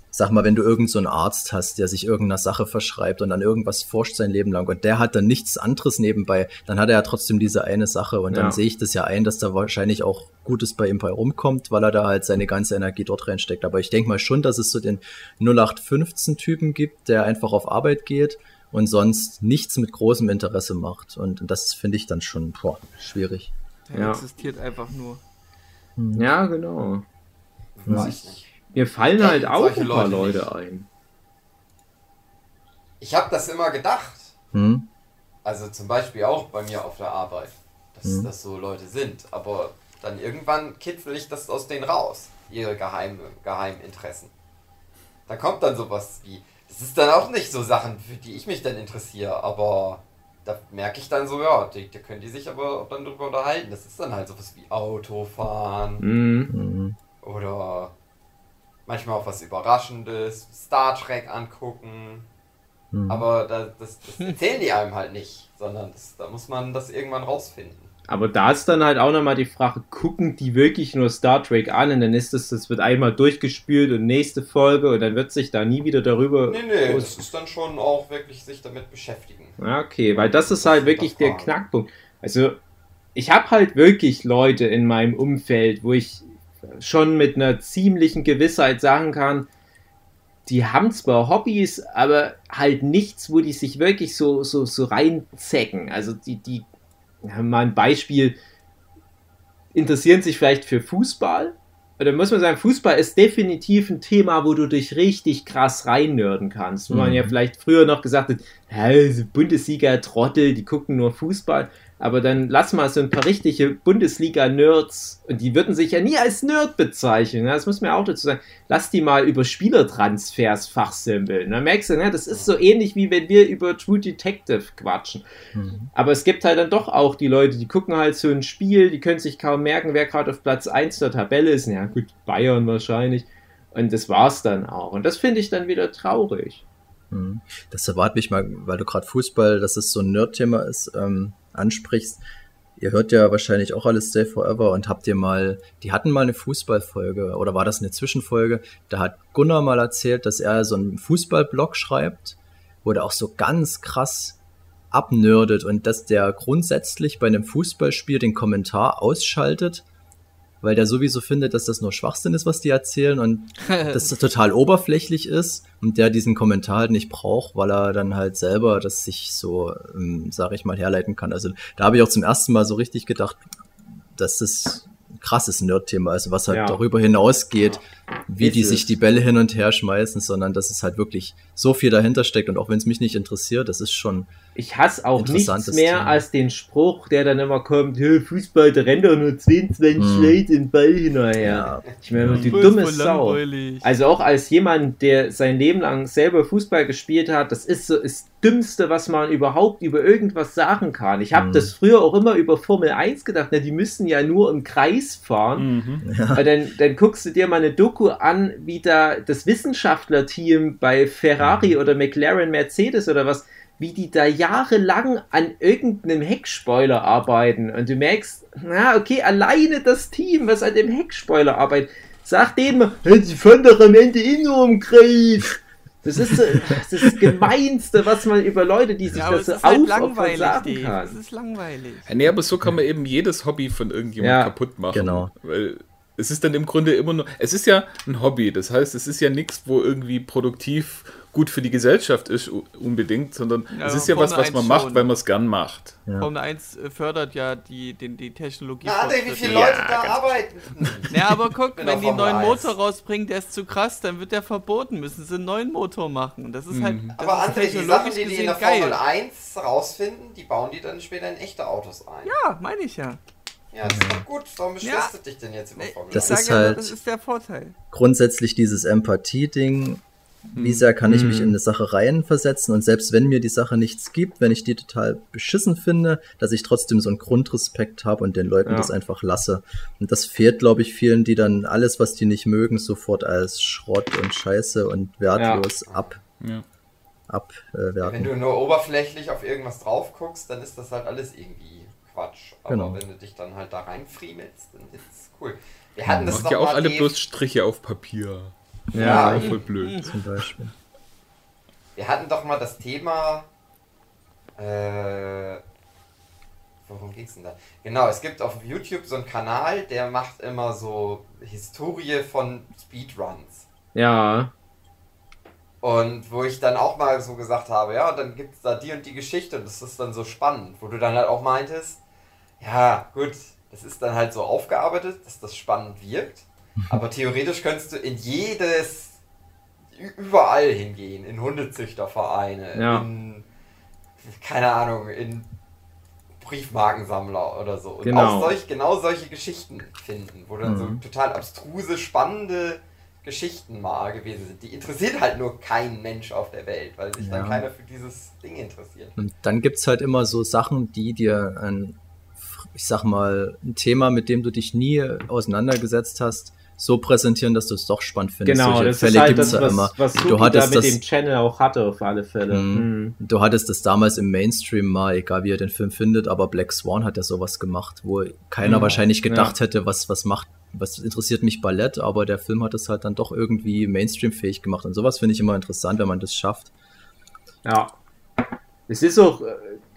sag mal, wenn du irgendeinen so einen Arzt hast, der sich irgendeiner Sache verschreibt und dann irgendwas forscht sein Leben lang und der hat dann nichts anderes nebenbei, dann hat er ja trotzdem diese eine Sache und ja. dann sehe ich das ja ein, dass da wahrscheinlich auch Gutes bei ihm bei rumkommt, weil er da halt seine ganze Energie dort reinsteckt. Aber ich denke mal schon, dass es so den 0815-Typen gibt, der einfach auf Arbeit geht und sonst nichts mit großem Interesse macht. Und das finde ich dann schon boah, schwierig. Der ja. existiert einfach nur. Hm. Ja, genau. Weiß mir fallen halt auch ein paar Leute, Leute ein. Ich habe das immer gedacht. Hm? Also zum Beispiel auch bei mir auf der Arbeit, dass hm? das so Leute sind. Aber dann irgendwann kitzel ich das aus denen raus, ihre geheime, geheimen Interessen. Da kommt dann sowas wie, das ist dann auch nicht so Sachen, für die ich mich dann interessiere, aber da merke ich dann so, ja, da können die sich aber dann drüber unterhalten. Das ist dann halt sowas wie Autofahren mhm. oder manchmal auch was Überraschendes, Star Trek angucken. Mhm. Aber das, das, das erzählen die einem halt nicht, sondern das, da muss man das irgendwann rausfinden. Aber da ist dann halt auch nochmal die Frage, gucken die wirklich nur Star Trek an und dann ist das, das wird einmal durchgespült und nächste Folge und dann wird sich da nie wieder darüber. Nee, nee, das ist dann schon auch wirklich sich damit beschäftigen. Okay, weil das ist halt wirklich der Knackpunkt. Also, ich habe halt wirklich Leute in meinem Umfeld, wo ich schon mit einer ziemlichen Gewissheit sagen kann, die haben zwar Hobbys, aber halt nichts, wo die sich wirklich so, so, so reinzecken. Also die, die, mal ein Beispiel, interessieren sich vielleicht für Fußball. Und dann muss man sagen, Fußball ist definitiv ein Thema, wo du dich richtig krass reinnörden kannst. Wo man ja Mhm. vielleicht früher noch gesagt hat, "Hä, diese Bundesliga-Trottel, die gucken nur Fußball. Aber dann lass mal so ein paar richtige Bundesliga-Nerds, und die würden sich ja nie als Nerd bezeichnen, ne? das muss man ja auch dazu sagen, lass die mal über Spielertransfers fachsimpeln. Dann merkst du, ne, das ist so ähnlich wie wenn wir über True Detective quatschen. Mhm. Aber es gibt halt dann doch auch die Leute, die gucken halt so ein Spiel, die können sich kaum merken, wer gerade auf Platz 1 der Tabelle ist. Ja, gut, Bayern wahrscheinlich. Und das war's dann auch. Und das finde ich dann wieder traurig. Mhm. Das erwartet mich mal, weil du gerade Fußball, dass es so ein Nerd-Thema ist, ähm, ansprichst. Ihr hört ja wahrscheinlich auch alles Stay Forever und habt ihr mal, die hatten mal eine Fußballfolge oder war das eine Zwischenfolge? Da hat Gunnar mal erzählt, dass er so einen Fußballblog schreibt, wo der auch so ganz krass abnördet und dass der grundsätzlich bei einem Fußballspiel den Kommentar ausschaltet, weil der sowieso findet, dass das nur Schwachsinn ist, was die erzählen und dass das total oberflächlich ist und der diesen Kommentar halt nicht braucht, weil er dann halt selber das sich so, ähm, sag ich mal, herleiten kann. Also da habe ich auch zum ersten Mal so richtig gedacht, dass das ein krasses Nerd-Thema ist, was halt Ja. darüber hinausgeht, wie die sich die Bälle hin und her schmeißen, sondern dass es halt wirklich so viel dahinter steckt und auch wenn es mich nicht interessiert, das ist schon, Ich hasse auch nichts mehr Thema. als den Spruch, der dann immer kommt, "Hö, Fußball, da rennt doch nur 22 Hm. Leute den Ball hinterher. ja, Ich meine, du Voll dumme Sau. langweilig. Also auch als jemand, der sein Leben lang selber Fußball gespielt hat, das ist so das Dümmste, was man überhaupt über irgendwas sagen kann. Ich habe Mhm. das früher auch immer über Formel 1 gedacht, na, die müssen ja nur im Kreis fahren. Mhm. Aber dann, dann guckst du dir mal eine Doku an, wie da das Wissenschaftlerteam bei Ferrari oder McLaren, Mercedes oder was, wie die da jahrelang an irgendeinem Heckspoiler arbeiten. Und du merkst, na, okay, alleine das Team, was an dem Heckspoiler arbeitet, sagt denen mal, "Hey, sie fahren doch am Ende eh nur Kreis. Das ist so, das, ist das Gemeinste, was man über Leute, die sich ja, das so ist halt aufopfern, langweilig, sagen kann. Es ist langweilig. Nee, aber so kann man eben jedes Hobby von irgendjemandem Ja, kaputt machen. genau. Weil es ist dann im Grunde immer nur. Es ist ja ein Hobby, das heißt, es ist ja nichts, wo irgendwie produktiv gut für die Gesellschaft ist unbedingt, sondern Ja, es ist ja was, Formel was man 1 macht, weil man es gern macht. Ja. Formel 1 äh, fördert ja die, den, die Technologie. Na, André, wie viele Ja, Leute da arbeiten? Ja, aber guck, wenn die einen neuen 1. Motor rausbringen, der ist zu krass, dann wird der verboten. Müssen sie einen neuen Motor machen. Das ist halt. Das Aber ist André, die Sachen, die die in der Formel geil. 1 rausfinden, die bauen die dann später in echte Autos ein. Ja, meine ich ja. Ja, das ist doch gut. Warum beschwerst Ja. du dich denn jetzt über Formel Das ich 1? ist ja, halt- Das ist der Vorteil. grundsätzlich dieses Empathie-Ding, wie sehr kann ich mich in eine Sache reinversetzen und selbst wenn mir die Sache nichts gibt, wenn ich die total beschissen finde, dass ich trotzdem so einen Grundrespekt habe und den Leuten Ja. das einfach lasse. Und das fehlt, glaube ich, vielen, die dann alles, was die nicht mögen, sofort als Schrott und Scheiße und wertlos ab, Ja. abwerten. Wenn du nur oberflächlich auf irgendwas drauf guckst, dann ist das halt alles irgendwie Quatsch. Aber Genau. wenn du dich dann halt da reinfriemelst, dann ist es cool. Wir hatten das Macht doch ja auch mal, alle bloß Striche auf Papier. Ja, Auch eben. voll blöd. zum Beispiel. Wir hatten doch mal das Thema. Äh, worum ging's denn da? Genau, es gibt auf YouTube so einen Kanal, der macht immer so Historie von Speedruns. Ja, Und wo ich dann auch mal so gesagt habe, ja, dann gibt's da die und die Geschichte und das ist dann so spannend, wo du dann halt auch meintest, ja, gut, das ist dann halt so aufgearbeitet, dass das spannend wirkt, aber theoretisch könntest du in jedes, überall hingehen, in Hundezüchtervereine, Ja. in, keine Ahnung, in Briefmarkensammler oder so. Und Genau. auch solch, genau solche Geschichten finden, wo dann Mhm. so total abstruse, spannende Geschichten mal gewesen sind. Die interessiert halt nur kein Mensch auf der Welt, weil sich dann Ja. keiner für dieses Ding interessiert. Und dann gibt's halt immer so Sachen, die dir ein, ich sag mal, ein Thema, mit dem du dich nie auseinandergesetzt hast, so präsentieren, dass du es doch spannend findest. genau, Solche das Fälle ist halt gibt's das, ja was, immer. was du Suki da hattest mit das, dem Channel auch hatte, auf alle Fälle. Mhm. Mhm. Du hattest das damals im Mainstream mal, egal wie ihr den Film findet, aber Black Swan hat ja sowas gemacht, wo keiner Mhm. wahrscheinlich gedacht Ja. hätte, was, was macht, was interessiert mich Ballett, aber der Film hat es halt dann doch irgendwie Mainstream-fähig gemacht. Und sowas finde ich immer interessant, wenn man das schafft. Ja. Es ist auch äh,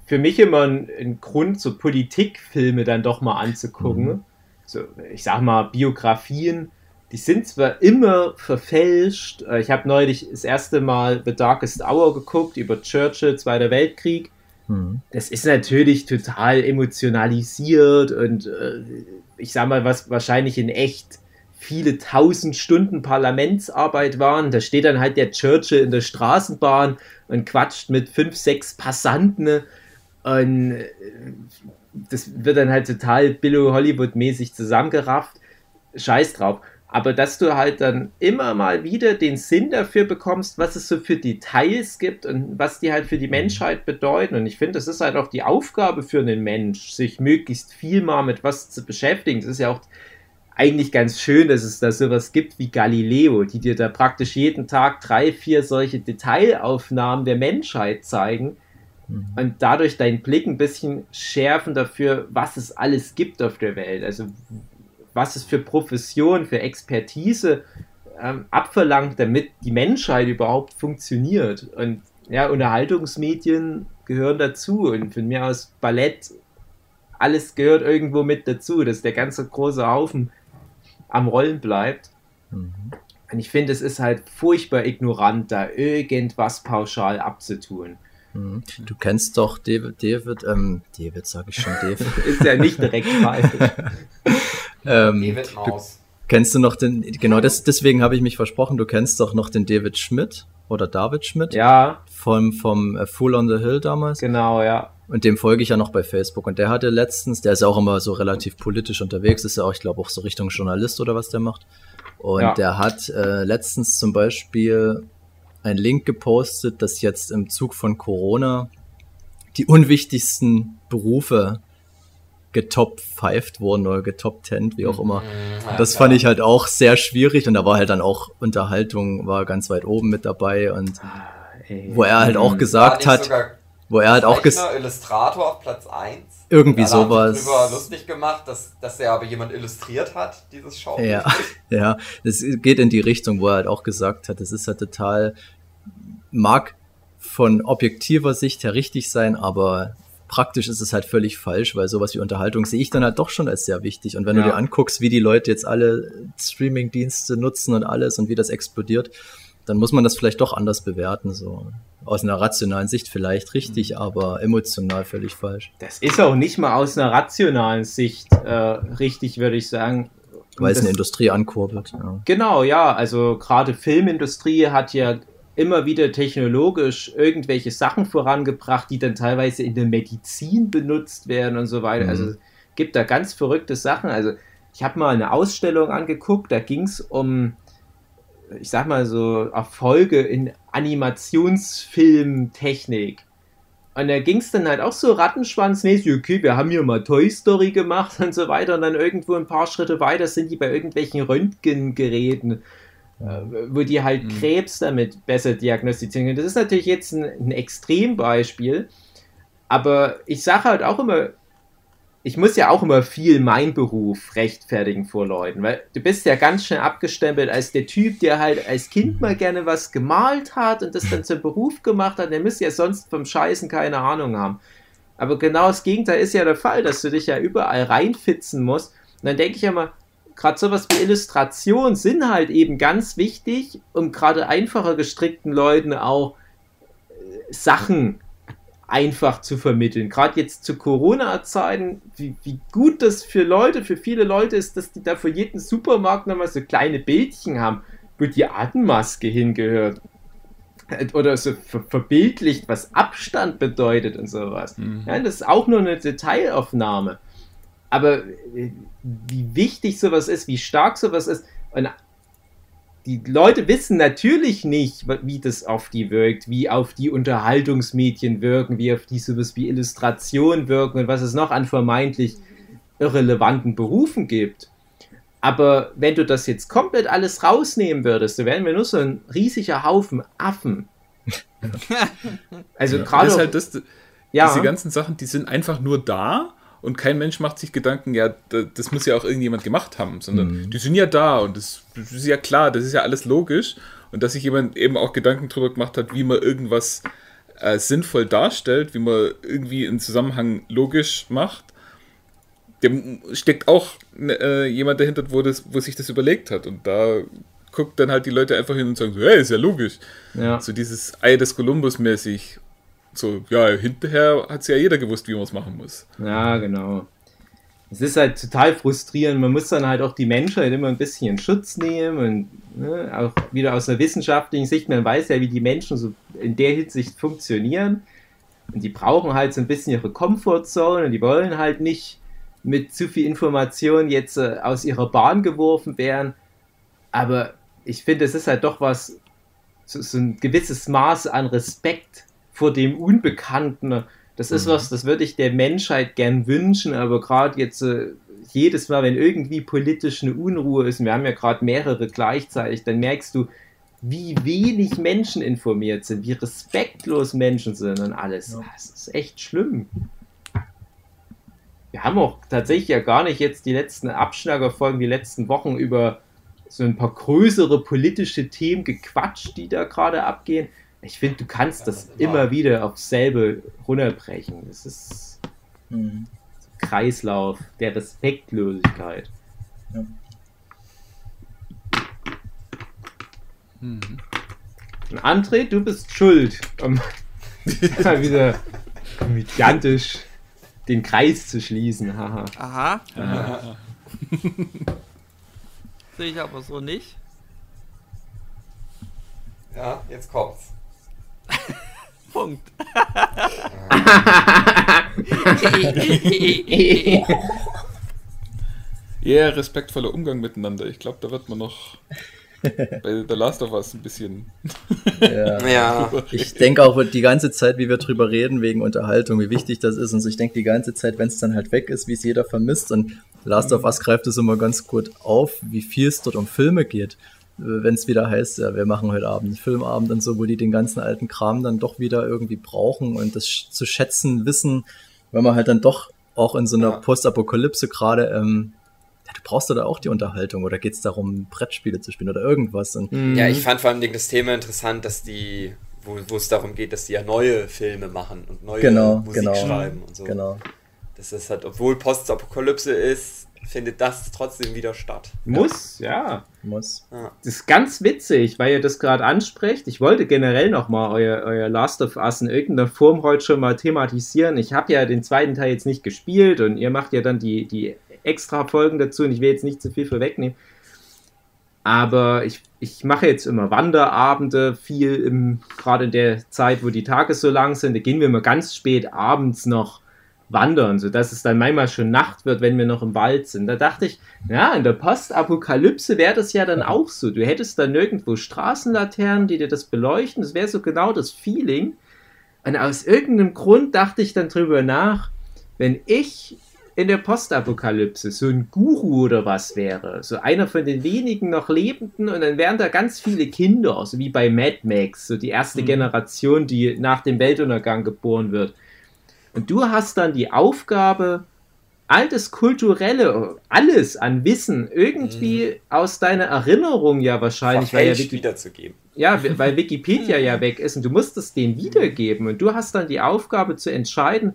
für mich immer ein, ein Grund, so Politikfilme dann doch mal anzugucken. Mhm. So, ich sag mal, Biografien, die sind zwar immer verfälscht. äh, Ich habe neulich das erste Mal The Darkest Hour geguckt über Churchill, Zweiter Weltkrieg. Mhm. Das ist natürlich total emotionalisiert und äh, ich sag mal, was wahrscheinlich in echt viele tausend Stunden Parlamentsarbeit waren. Da steht dann halt der Churchill in der Straßenbahn und quatscht mit fünf, sechs Passanten. Und äh, das wird dann halt total Billo Hollywood-mäßig zusammengerafft. Scheiß drauf. Aber dass du halt dann immer mal wieder den Sinn dafür bekommst, was es so für Details gibt und was die halt für die Menschheit bedeuten. Und ich finde, das ist halt auch die Aufgabe für einen Mensch, sich möglichst viel mal mit was zu beschäftigen. Das ist ja auch eigentlich ganz schön, dass es da sowas gibt wie Galileo, die dir da praktisch jeden Tag drei, vier solche Detailaufnahmen der Menschheit zeigen mhm. und dadurch deinen Blick ein bisschen schärfen dafür, was es alles gibt auf der Welt. Also was es für Profession, für Expertise ähm, abverlangt, damit die Menschheit überhaupt funktioniert. Und ja, Unterhaltungsmedien gehören dazu. Und von mir aus Ballett, alles gehört irgendwo mit dazu, dass der ganze große Haufen am Rollen bleibt. Mhm. Und ich finde, es ist halt furchtbar ignorant, da irgendwas pauschal abzutun. Mhm. Du kennst doch David, David, ähm, David sage ich schon, David. ist ja nicht direkt falsch. Ähm, David Maus. Kennst du noch den, genau das, deswegen habe ich mich versprochen, du kennst doch noch den David Schmidt oder David Schmidt. Ja. Vom, vom äh, Fool on the Hill damals. Genau, ja. Und dem folge ich ja noch bei Facebook. Und der hatte letztens, der ist auch immer so relativ politisch unterwegs, ist ja auch, ich glaube, auch so Richtung Journalist oder was der macht. Und ja. der hat äh, letztens zum Beispiel einen Link gepostet, dass jetzt im Zug von Corona die unwichtigsten Berufe getop-fived wurden oder getop-10, wie auch immer. Mhm. Ja, das fand ich halt auch sehr schwierig und da war halt dann auch Unterhaltung, war ganz weit oben mit dabei und ah, wo er halt auch mhm. gesagt hat, wo er halt auch gesagt Illustrator auf Platz 1. Irgendwie und sowas. darüber lustig gemacht, dass, dass er aber jemand illustriert hat, dieses Schaubild. Ja, ja, das geht in die Richtung, wo er halt auch gesagt hat, das ist halt total, mag von objektiver Sicht her richtig sein, aber praktisch ist es halt völlig falsch, weil sowas wie Unterhaltung sehe ich dann halt doch schon als sehr wichtig. Und wenn ja. du dir anguckst, wie die Leute jetzt alle Streaming-Dienste nutzen und alles und wie das explodiert, dann muss man das vielleicht doch anders bewerten. So aus einer rationalen Sicht vielleicht richtig, mhm. aber emotional völlig falsch. Das ist auch nicht mal aus einer rationalen Sicht äh, richtig, würde ich sagen. Weil es eine Industrie ankurbelt. Ja. Genau, ja. Also gerade Filmindustrie hat ja immer wieder technologisch irgendwelche Sachen vorangebracht, die dann teilweise in der Medizin benutzt werden und so weiter. Mhm. Also gibt da ganz verrückte Sachen. Also ich habe mal eine Ausstellung angeguckt, da ging es um, ich sag mal so, Erfolge in Animationsfilmtechnik. Und da ging es dann halt auch so rattenschwanzmäßig, okay, wir haben hier mal Toy Story gemacht und so weiter. Und dann irgendwo ein paar Schritte weiter sind die bei irgendwelchen Röntgengeräten wo die halt mhm. Krebs damit besser diagnostizieren können. Das ist natürlich jetzt ein, ein Extrembeispiel, aber ich sage halt auch immer, ich muss ja auch immer viel mein Beruf rechtfertigen vor Leuten, weil du bist ja ganz schnell abgestempelt als der Typ, der halt als Kind mal gerne was gemalt hat und das dann zum Beruf gemacht hat, der müsste ja sonst vom Scheißen keine Ahnung haben. Aber genau das Gegenteil ist ja der Fall, dass du dich ja überall reinfitzen musst. Und dann denke ich immer, gerade sowas wie Illustration sind halt eben ganz wichtig, um gerade einfacher gestrickten Leuten auch äh, Sachen einfach zu vermitteln. Gerade jetzt zu Corona-Zeiten, wie, wie, gut das für Leute, für viele Leute ist, dass die da für jeden Supermarkt nochmal so kleine Bildchen haben, wo die Atemmaske hingehört. Oder so ver verbildlicht, was Abstand bedeutet und sowas. Mhm. Ja, das ist auch nur eine Detailaufnahme. Aber äh, wie wichtig sowas ist, wie stark sowas ist, und die Leute wissen natürlich nicht, wie das auf die wirkt, wie auf die Unterhaltungsmedien wirken, wie auf die sowas wie Illustration wirken und was es noch an vermeintlich irrelevanten Berufen gibt. Aber wenn du das jetzt komplett alles rausnehmen würdest, dann wären wir nur so ein riesiger Haufen Affen. also gerade. Halt das, ja. Diese ganzen Sachen, die sind einfach nur da und kein Mensch macht sich Gedanken, ja, das muss ja auch irgendjemand gemacht haben, sondern mhm. die sind ja da und das, das, ist ja klar, das ist ja alles logisch und dass sich jemand eben auch Gedanken darüber gemacht hat, wie man irgendwas äh, sinnvoll darstellt, wie man irgendwie einen Zusammenhang logisch macht, dem steckt auch äh, jemand dahinter, wo, das, wo sich das überlegt hat und da guckt dann halt die Leute einfach hin und sagen so, hey, ist ja logisch. Ja. So dieses Ei des Kolumbus mäßig so, ja, hinterher hat es ja jeder gewusst, wie man es machen muss. Ja, genau. es ist halt total frustrierend. Man muss dann halt auch die Menschheit immer ein bisschen in Schutz nehmen und ne, auch wieder aus einer wissenschaftlichen Sicht. Man weiß ja, wie die Menschen so in der Hinsicht funktionieren. Und die brauchen halt so ein bisschen ihre Comfortzone und die wollen halt nicht mit zu viel Information jetzt äh, aus ihrer Bahn geworfen werden. Aber ich finde, es ist halt doch was, so, so, ein gewisses Maß an Respekt vor dem Unbekannten. Das ist mhm. was, das würde ich der Menschheit gern wünschen, aber gerade jetzt äh, jedes Mal, wenn irgendwie politisch eine Unruhe ist, und wir haben ja gerade mehrere gleichzeitig, dann merkst du, wie wenig Menschen informiert sind, wie respektlos Menschen sind und alles. Ja. Das ist echt schlimm. Wir haben auch tatsächlich ja gar nicht jetzt die letzten Abschnaggerfolgen, die letzten Wochen über so ein paar größere politische Themen gequatscht, die da gerade abgehen. Ich finde, du kannst das immer wieder aufs selbe runterbrechen. Das ist mhm. Kreislauf der Respektlosigkeit. Ja. Mhm. André, du bist schuld, um wieder gigantisch den Kreis zu schließen. Haha. Aha. Aha. Sehe ich aber so nicht. Ja, jetzt kommt's. Punkt. Ja, yeah, respektvoller Umgang miteinander. Ich glaube, da wird man noch bei The Last of Us ein bisschen. Ja. ja. Ich denke auch die ganze Zeit, wie wir drüber reden, wegen Unterhaltung, wie wichtig das ist. Und ich denke die ganze Zeit, wenn es dann halt weg ist, wie es jeder vermisst. Und Last of Us greift es immer ganz gut auf, wie viel es dort um Filme geht. Wenn es wieder heißt, ja, wir machen heute Abend einen Filmabend und so, wo die den ganzen alten Kram dann doch wieder irgendwie brauchen und das zu schätzen wissen, weil man halt dann doch auch in so einer ja. Postapokalypse gerade ähm, ja, du brauchst da auch die Unterhaltung oder geht es darum, Brettspiele zu spielen oder irgendwas? Und mhm. ja, ich fand vor allem das Thema interessant, dass die, wo es darum geht, dass die ja neue Filme machen und neue genau, Musik genau, schreiben und so. Genau. Das ist halt, obwohl Postapokalypse ist, findet das trotzdem wieder statt. Muss, ja. ja. Muss. Ja. Das ist ganz witzig, weil ihr das gerade ansprecht. Ich wollte generell nochmal euer, euer Last of Us in irgendeiner Form heute schon mal thematisieren. Ich habe ja den zweiten Teil jetzt nicht gespielt und ihr macht ja dann die, die extra Folgen dazu und ich will jetzt nicht zu viel vorwegnehmen. Aber ich, ich mache jetzt immer Wanderabende, viel gerade in der Zeit, wo die Tage so lang sind. Da gehen wir immer ganz spät abends noch wandern, sodass es dann manchmal schon Nacht wird, wenn wir noch im Wald sind. Da dachte ich, ja, in der Postapokalypse wäre das ja dann auch so. Du hättest dann nirgendwo Straßenlaternen, die dir das beleuchten. Das wäre so genau das Feeling. Und aus irgendeinem Grund dachte ich dann drüber nach, wenn ich in der Postapokalypse so ein Guru oder was wäre, so einer von den wenigen noch Lebenden und dann wären da ganz viele Kinder, so wie bei Mad Max, so die erste mhm. Generation, die nach dem Weltuntergang geboren wird. Und du hast dann die Aufgabe, all das Kulturelle, alles an Wissen irgendwie mhm. aus deiner Erinnerung ja wahrscheinlich weil ja wiederzugeben. Ja, weil Wikipedia ja weg ist und du musst es denen wiedergeben und du hast dann die Aufgabe zu entscheiden,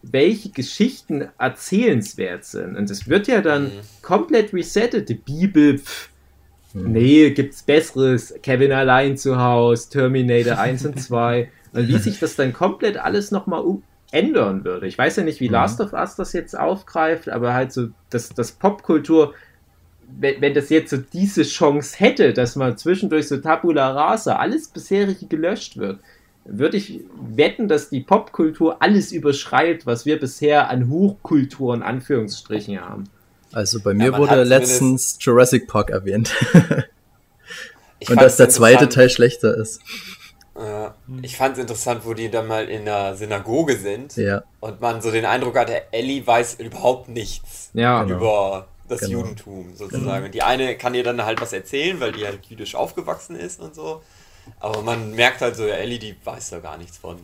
welche Geschichten erzählenswert sind. Und es wird ja dann mhm. komplett resettet. Die Bibel, pff, mhm. nee, gibt's Besseres. Kevin allein zu Hause, Terminator 1 und 2. Und wie sich das dann komplett alles nochmal um ändern würde. Ich weiß ja nicht, wie mhm. Last of Us das jetzt aufgreift, aber halt so, dass das Popkultur, wenn, wenn das jetzt so diese Chance hätte, dass man zwischendurch so Tabula Rasa, alles bisherige gelöscht wird, würde ich wetten, dass die Popkultur alles überschreibt, was wir bisher an Hochkultur in Anführungsstrichen haben. Also bei mir ja, wurde letztens Jurassic Park erwähnt. Und dass der zweite Teil schlechter ist. Äh, ich fand es interessant, wo die dann mal in der Synagoge sind ja. und man so den Eindruck hatte, Ellie weiß überhaupt nichts ja, genau. über das genau. Judentum sozusagen. Genau. Und die eine kann ihr dann halt was erzählen, weil die halt jüdisch aufgewachsen ist und so. Aber man merkt halt so, ja, Ellie, die weiß da gar nichts von.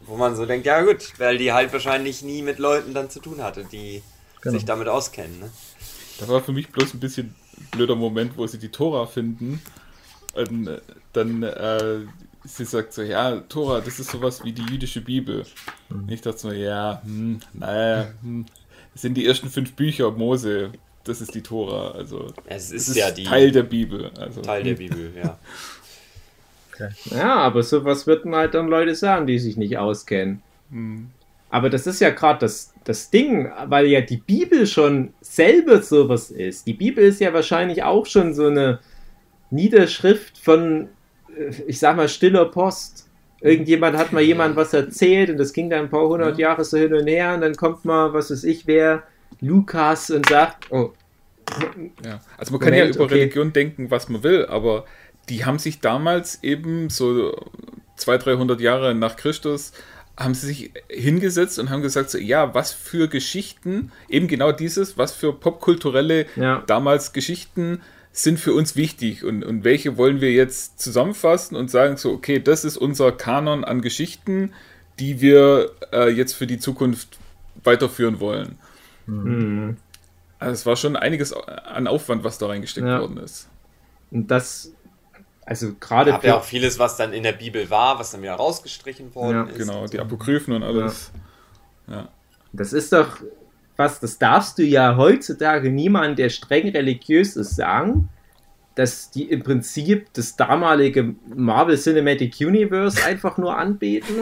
Wo man so denkt, ja gut, weil die halt wahrscheinlich nie mit Leuten dann zu tun hatte, die genau. sich damit auskennen. Ne? Das war für mich bloß ein bisschen ein blöder Moment, wo sie die Tora finden. Und dann äh, sie sagt so, ja, Tora, das ist sowas wie die jüdische Bibel. Mhm. Ich dachte so, ja, hm, naja, hm, das sind die ersten fünf Bücher Mose. Das ist die Tora. Also, es ist, ist ja die Teil der Bibel. Also, Teil der Bibel, ja. Okay. Ja, aber sowas würden halt dann Leute sagen, die sich nicht auskennen. Hm. Aber das ist ja gerade das, das Ding, weil ja die Bibel schon selber sowas ist. Die Bibel ist ja wahrscheinlich auch schon so eine Niederschrift von, ich sag mal, stiller Post. Irgendjemand hat mal jemand was erzählt und das ging dann ein paar hundert Jahre so hin und her und dann kommt mal, was weiß ich, wer, Lukas und sagt, oh. Ja, also man kann Moment, ja über okay. Religion denken, was man will, aber die haben sich damals eben so 200, 300 Jahre nach Christus haben sie sich hingesetzt und haben gesagt, so, ja, was für Geschichten, eben genau dieses, was für popkulturelle ja. damals Geschichten sind für uns wichtig und, und welche wollen wir jetzt zusammenfassen und sagen so, okay, das ist unser Kanon an Geschichten, die wir äh, jetzt für die Zukunft weiterführen wollen. Mhm. Also es war schon einiges an Aufwand, was da reingesteckt ja. worden ist. Und das also gerade. Gab ja auch vieles, was dann in der Bibel war, was dann wieder rausgestrichen worden ja. ist. Genau, die Apokryphen und alles. Ja. ja. Das ist doch was, das darfst du ja heutzutage niemand, der streng religiös ist, sagen, dass die im Prinzip das damalige Marvel Cinematic Universe einfach nur anbeten.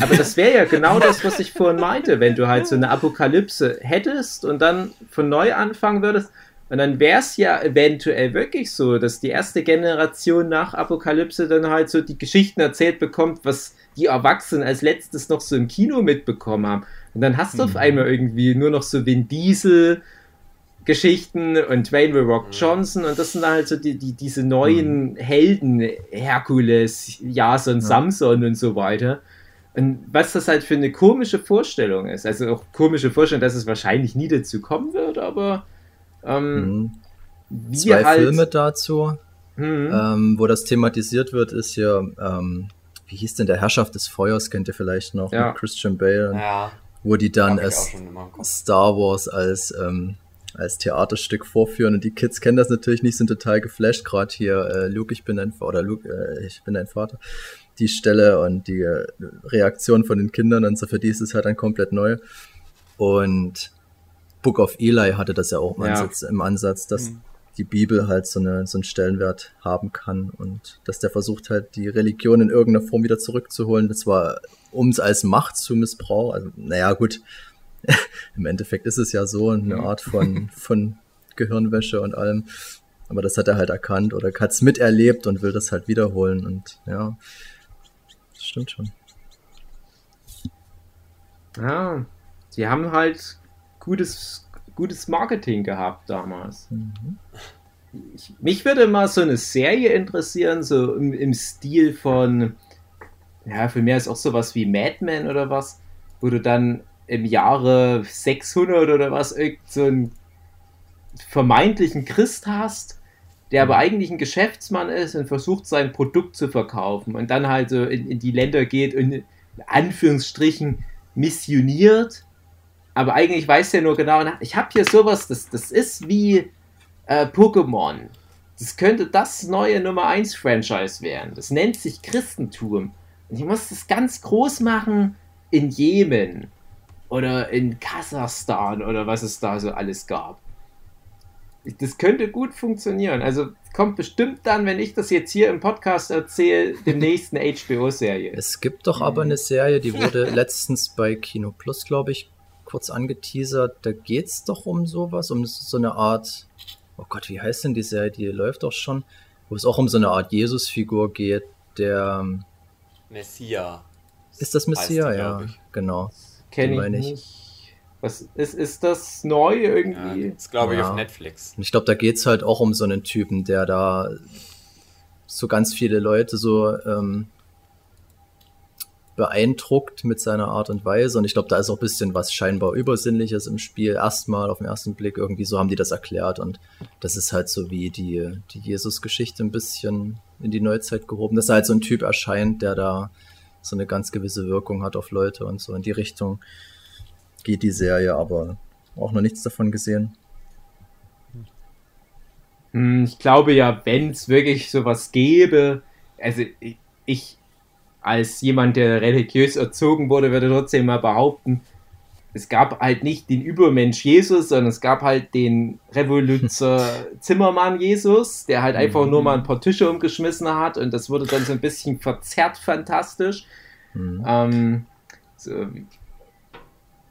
Aber das wäre ja genau das, was ich vorhin meinte, wenn du halt so eine Apokalypse hättest und dann von neu anfangen würdest. Und dann wäre es ja eventuell wirklich so, dass die erste Generation nach Apokalypse dann halt so die Geschichten erzählt bekommt, was die Erwachsenen als letztes noch so im Kino mitbekommen haben. Und dann hast du mhm. auf einmal irgendwie nur noch so Vin Diesel Geschichten und Dwayne The Rock mhm. Johnson und das sind halt so die, die, diese neuen mhm. Helden, Herkules, Jason, ja. Samson und so weiter. Und was das halt für eine komische Vorstellung ist, also auch komische Vorstellung, dass es wahrscheinlich nie dazu kommen wird, aber ähm, mhm. Zwei halt, Filme dazu, mhm. ähm, wo das thematisiert wird, ist ja, ähm, wie hieß denn der Herrschaft des Feuers, kennt ihr vielleicht noch, ja. mit Christian Bale, ja. Wo die dann es Star Wars als, ähm, als Theaterstück vorführen und die Kids kennen das natürlich nicht, sind total geflasht, gerade hier äh, Luke, ich bin dein oder Luke, äh, ich bin dein Vater die Stelle und die äh, Reaktion von den Kindern und so für die ist es halt dann komplett neu. Und Book of Eli hatte das ja auch im, ja. Ansatz, im Ansatz, dass mhm. Die Bibel halt so, eine, so einen Stellenwert haben kann und dass der versucht halt, die Religion in irgendeiner Form wieder zurückzuholen. Das war, um es als Macht zu missbrauchen. Also, naja, gut. Im Endeffekt ist es ja so eine Art von, von Gehirnwäsche und allem. Aber das hat er halt erkannt oder hat es miterlebt und will das halt wiederholen. Und ja, das stimmt schon. Ja, sie haben halt gutes, gutes Marketing gehabt damals. Mhm. Ich, mich würde mal so eine Serie interessieren, so im, im Stil von, ja, für mich ist auch sowas wie Mad Men oder was, wo du dann im Jahre 600 oder was irgend so einen vermeintlichen Christ hast, der aber eigentlich ein Geschäftsmann ist und versucht sein Produkt zu verkaufen und dann halt so in, in die Länder geht und in Anführungsstrichen missioniert aber eigentlich weiß er nur genau, ich habe hier sowas, das, das ist wie äh, Pokémon. Das könnte das neue Nummer 1 Franchise werden. Das nennt sich Christentum. Und ich muss das ganz groß machen in Jemen oder in Kasachstan oder was es da so alles gab. Das könnte gut funktionieren. Also kommt bestimmt dann, wenn ich das jetzt hier im Podcast erzähle, demnächst eine HBO-Serie. Es gibt doch aber eine Serie, die wurde letztens bei Kino Plus, glaube ich, kurz angeteasert. Da geht es doch um sowas, um so eine Art, oh Gott, wie heißt denn die Serie? Die läuft doch schon, wo es auch um so eine Art Jesus-Figur geht, der ähm, Messia. Ist das Messia? Ja, genau. Kenne ich, ich nicht. Was ist, ist das neu irgendwie? Ja, das glaube ich ja. auf Netflix. ich glaube, da geht es halt auch um so einen Typen, der da so ganz viele Leute so ähm, beeindruckt mit seiner Art und Weise. Und ich glaube, da ist auch ein bisschen was scheinbar Übersinnliches im Spiel. Erstmal auf den ersten Blick irgendwie so haben die das erklärt. Und das ist halt so wie die, die Jesus-Geschichte ein bisschen in die Neuzeit gehoben. Dass halt so ein Typ erscheint, der da so eine ganz gewisse Wirkung hat auf Leute und so. In die Richtung geht die Serie, aber auch noch nichts davon gesehen. Hm, ich glaube ja, wenn es wirklich sowas gäbe, also ich, als jemand, der religiös erzogen wurde, würde trotzdem mal behaupten, es gab halt nicht den Übermensch Jesus, sondern es gab halt den Revoluzer Zimmermann Jesus, der halt einfach nur mal ein paar Tische umgeschmissen hat und das wurde dann so ein bisschen verzerrt fantastisch. Mhm. Ähm, so,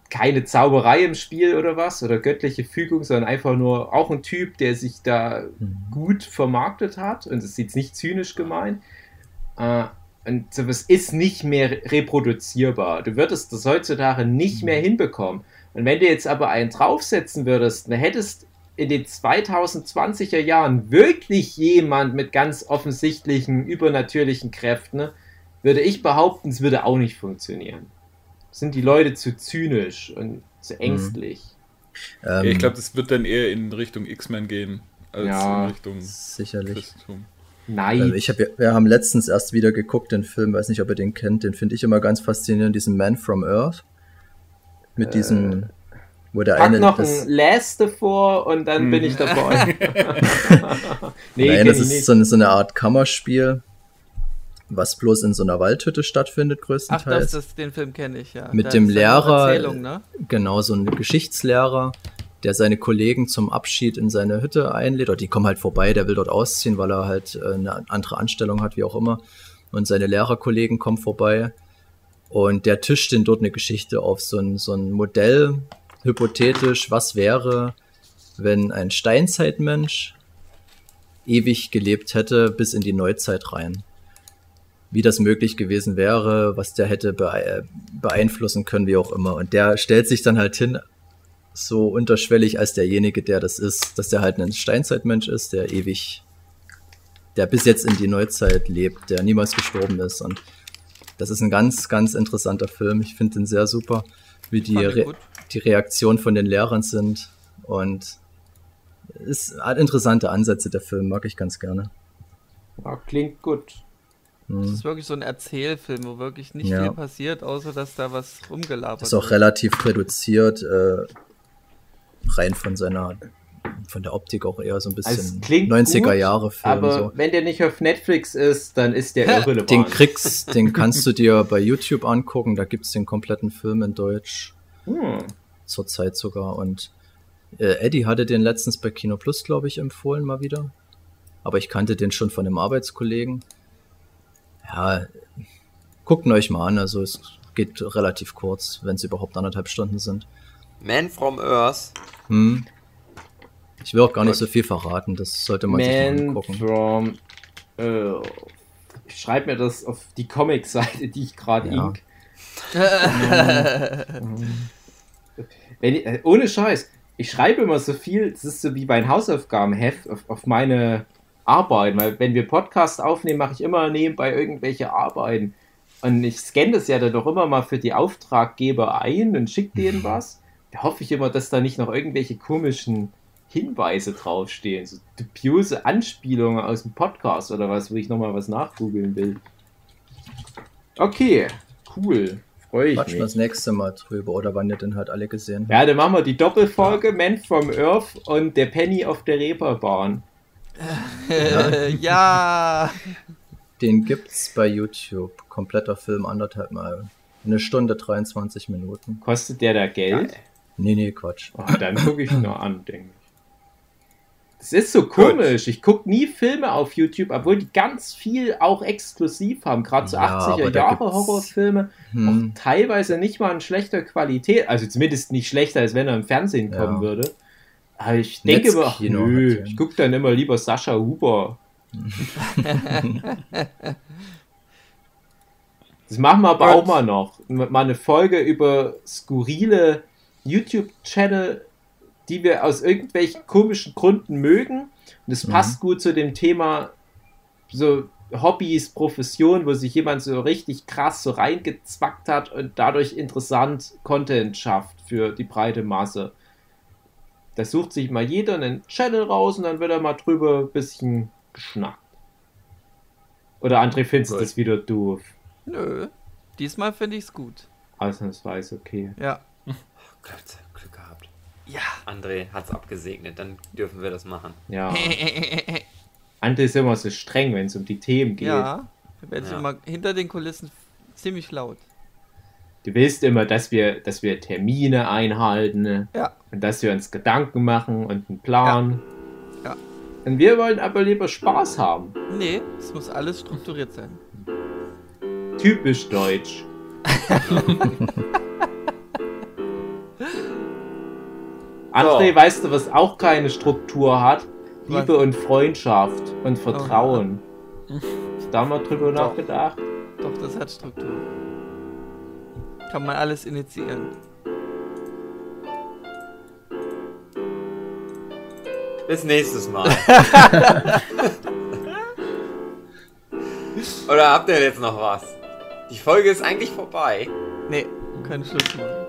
keine Zauberei im Spiel oder was oder göttliche Fügung, sondern einfach nur auch ein Typ, der sich da mhm. gut vermarktet hat und das ist jetzt nicht zynisch gemeint. Äh, und sowas ist nicht mehr reproduzierbar. Du würdest das heutzutage nicht mehr mhm. hinbekommen. Und wenn du jetzt aber einen draufsetzen würdest, dann hättest in den 2020er Jahren wirklich jemand mit ganz offensichtlichen übernatürlichen Kräften, würde ich behaupten, es würde auch nicht funktionieren. Sind die Leute zu zynisch und zu mhm. ängstlich? Ähm, ich glaube, das wird dann eher in Richtung X-Men gehen, als ja, in Richtung sicherlich. Christentum. Nein. Ähm, ich hab, wir haben letztens erst wieder geguckt, den Film, weiß nicht, ob ihr den kennt, den finde ich immer ganz faszinierend, diesen Man from Earth. Mit äh, diesem, wo der Pack eine. noch das, ein Last davor und dann bin ich dabei. nee, Nein, das ist so eine, so eine Art Kammerspiel, was bloß in so einer Waldhütte stattfindet, größtenteils. Ach, das, das, den Film kenne ich, ja. Mit da dem Lehrer, ne? genau, so ein Geschichtslehrer, der seine Kollegen zum Abschied in seine Hütte einlädt, oder die kommen halt vorbei, der will dort ausziehen, weil er halt äh, eine andere Anstellung hat, wie auch immer. Und seine Lehrerkollegen kommen vorbei und der tischt den dort eine Geschichte auf, so ein, so ein Modell, hypothetisch, was wäre, wenn ein Steinzeitmensch ewig gelebt hätte bis in die Neuzeit rein. Wie das möglich gewesen wäre, was der hätte beeinflussen können, wie auch immer. Und der stellt sich dann halt hin so unterschwellig als derjenige, der das ist, dass der halt ein Steinzeitmensch ist, der ewig, der bis jetzt in die Neuzeit lebt, der niemals gestorben ist. Und das ist ein ganz, ganz interessanter Film. Ich finde den sehr super, wie die, Re die Reaktionen von den Lehrern sind. Und es hat interessante Ansätze, der Film, mag ich ganz gerne. Ja, klingt gut. Das ist wirklich so ein Erzählfilm, wo wirklich nicht ja. viel passiert, außer dass da was rumgelabert wird. Ist auch relativ reduziert. Äh, rein von seiner von der Optik auch eher so ein bisschen 90er Jahre Film. Aber so. wenn der nicht auf Netflix ist, dann ist der irrelevant. Den kriegst, den kannst du dir bei YouTube angucken, da gibt es den kompletten Film in Deutsch. Hm. Zurzeit sogar. Und äh, Eddie hatte den letztens bei Kino Plus, glaube ich, empfohlen mal wieder. Aber ich kannte den schon von einem Arbeitskollegen. Ja, guckt euch mal an, also es geht relativ kurz, wenn es überhaupt anderthalb Stunden sind. Man from Earth. Hm. Ich will auch gar nicht so viel verraten, das sollte man Man sich mal angucken. from Earth. Ich schreibe mir das auf die Comic-Seite, die ich gerade ja. ink. Wenn ich, äh, ohne Scheiß, ich schreibe immer so viel, das ist so wie bei Hausaufgabenheft auf, auf meine Arbeit, weil wenn wir Podcast aufnehmen, mache ich immer nebenbei irgendwelche Arbeiten. Und ich scanne das ja dann doch immer mal für die Auftraggeber ein und schicke denen was da hoffe ich immer, dass da nicht noch irgendwelche komischen Hinweise draufstehen, so dubiose Anspielungen aus dem Podcast oder was, wo ich nochmal was nachgoogeln will. Okay, cool. Freue ich Quatschen mich. das nächste Mal drüber oder wann ihr denn halt alle gesehen Ja, dann machen wir die Doppelfolge ja. Man from Earth und der Penny auf der Reeperbahn. ja. ja. Den gibt's bei YouTube. Kompletter Film, anderthalb Mal. Eine Stunde 23 Minuten. Kostet der da Geld? Geil. Nee, nee, Quatsch. Oh, dann gucke ich nur an, denke ich. Das ist so komisch. Ich gucke nie Filme auf YouTube, obwohl die ganz viel auch exklusiv haben. Gerade so ja, 80er Jahre Horrorfilme. Hm. Auch teilweise nicht mal in schlechter Qualität. Also zumindest nicht schlechter, als wenn er im Fernsehen ja. kommen würde. Aber ich denke immer, ach, nö, ich gucke dann immer lieber Sascha Huber. das machen wir aber auch mal noch. Mal eine Folge über skurrile YouTube-Channel, die wir aus irgendwelchen komischen Gründen mögen. Und es mhm. passt gut zu dem Thema so Hobbys, Profession, wo sich jemand so richtig krass so reingezwackt hat und dadurch interessant Content schafft für die breite Masse. Da sucht sich mal jeder einen Channel raus und dann wird er mal drüber ein bisschen geschnackt. Oder André, findest du das wieder doof? Nö, diesmal finde ich es gut. Ausnahmsweise, okay. Ja. Glück, Glück gehabt. Ja. André hat es abgesegnet, dann dürfen wir das machen. Ja. André ist immer so streng, wenn es um die Themen geht. Ja, da werde ich ja. immer hinter den Kulissen ziemlich laut. Du willst immer, dass wir, dass wir Termine einhalten. Ja. Und dass wir uns Gedanken machen und einen Plan. Ja. ja. Und wir wollen aber lieber Spaß haben. Nee, es muss alles strukturiert sein. Typisch deutsch. André, so. weißt du, was auch keine Struktur hat? Liebe was? und Freundschaft und Vertrauen. Oh, ja. Da mal drüber Doch. nachgedacht? Doch, das hat Struktur. Kann man alles initiieren. Bis nächstes Mal. Oder habt ihr jetzt noch was? Die Folge ist eigentlich vorbei. Nee, kein Schluss machen.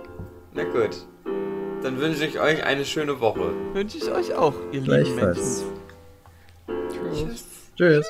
Na gut. Dann wünsche ich euch eine schöne Woche. Wünsche ich euch auch, ihr lieben Menschen. Tschüss. Tschüss.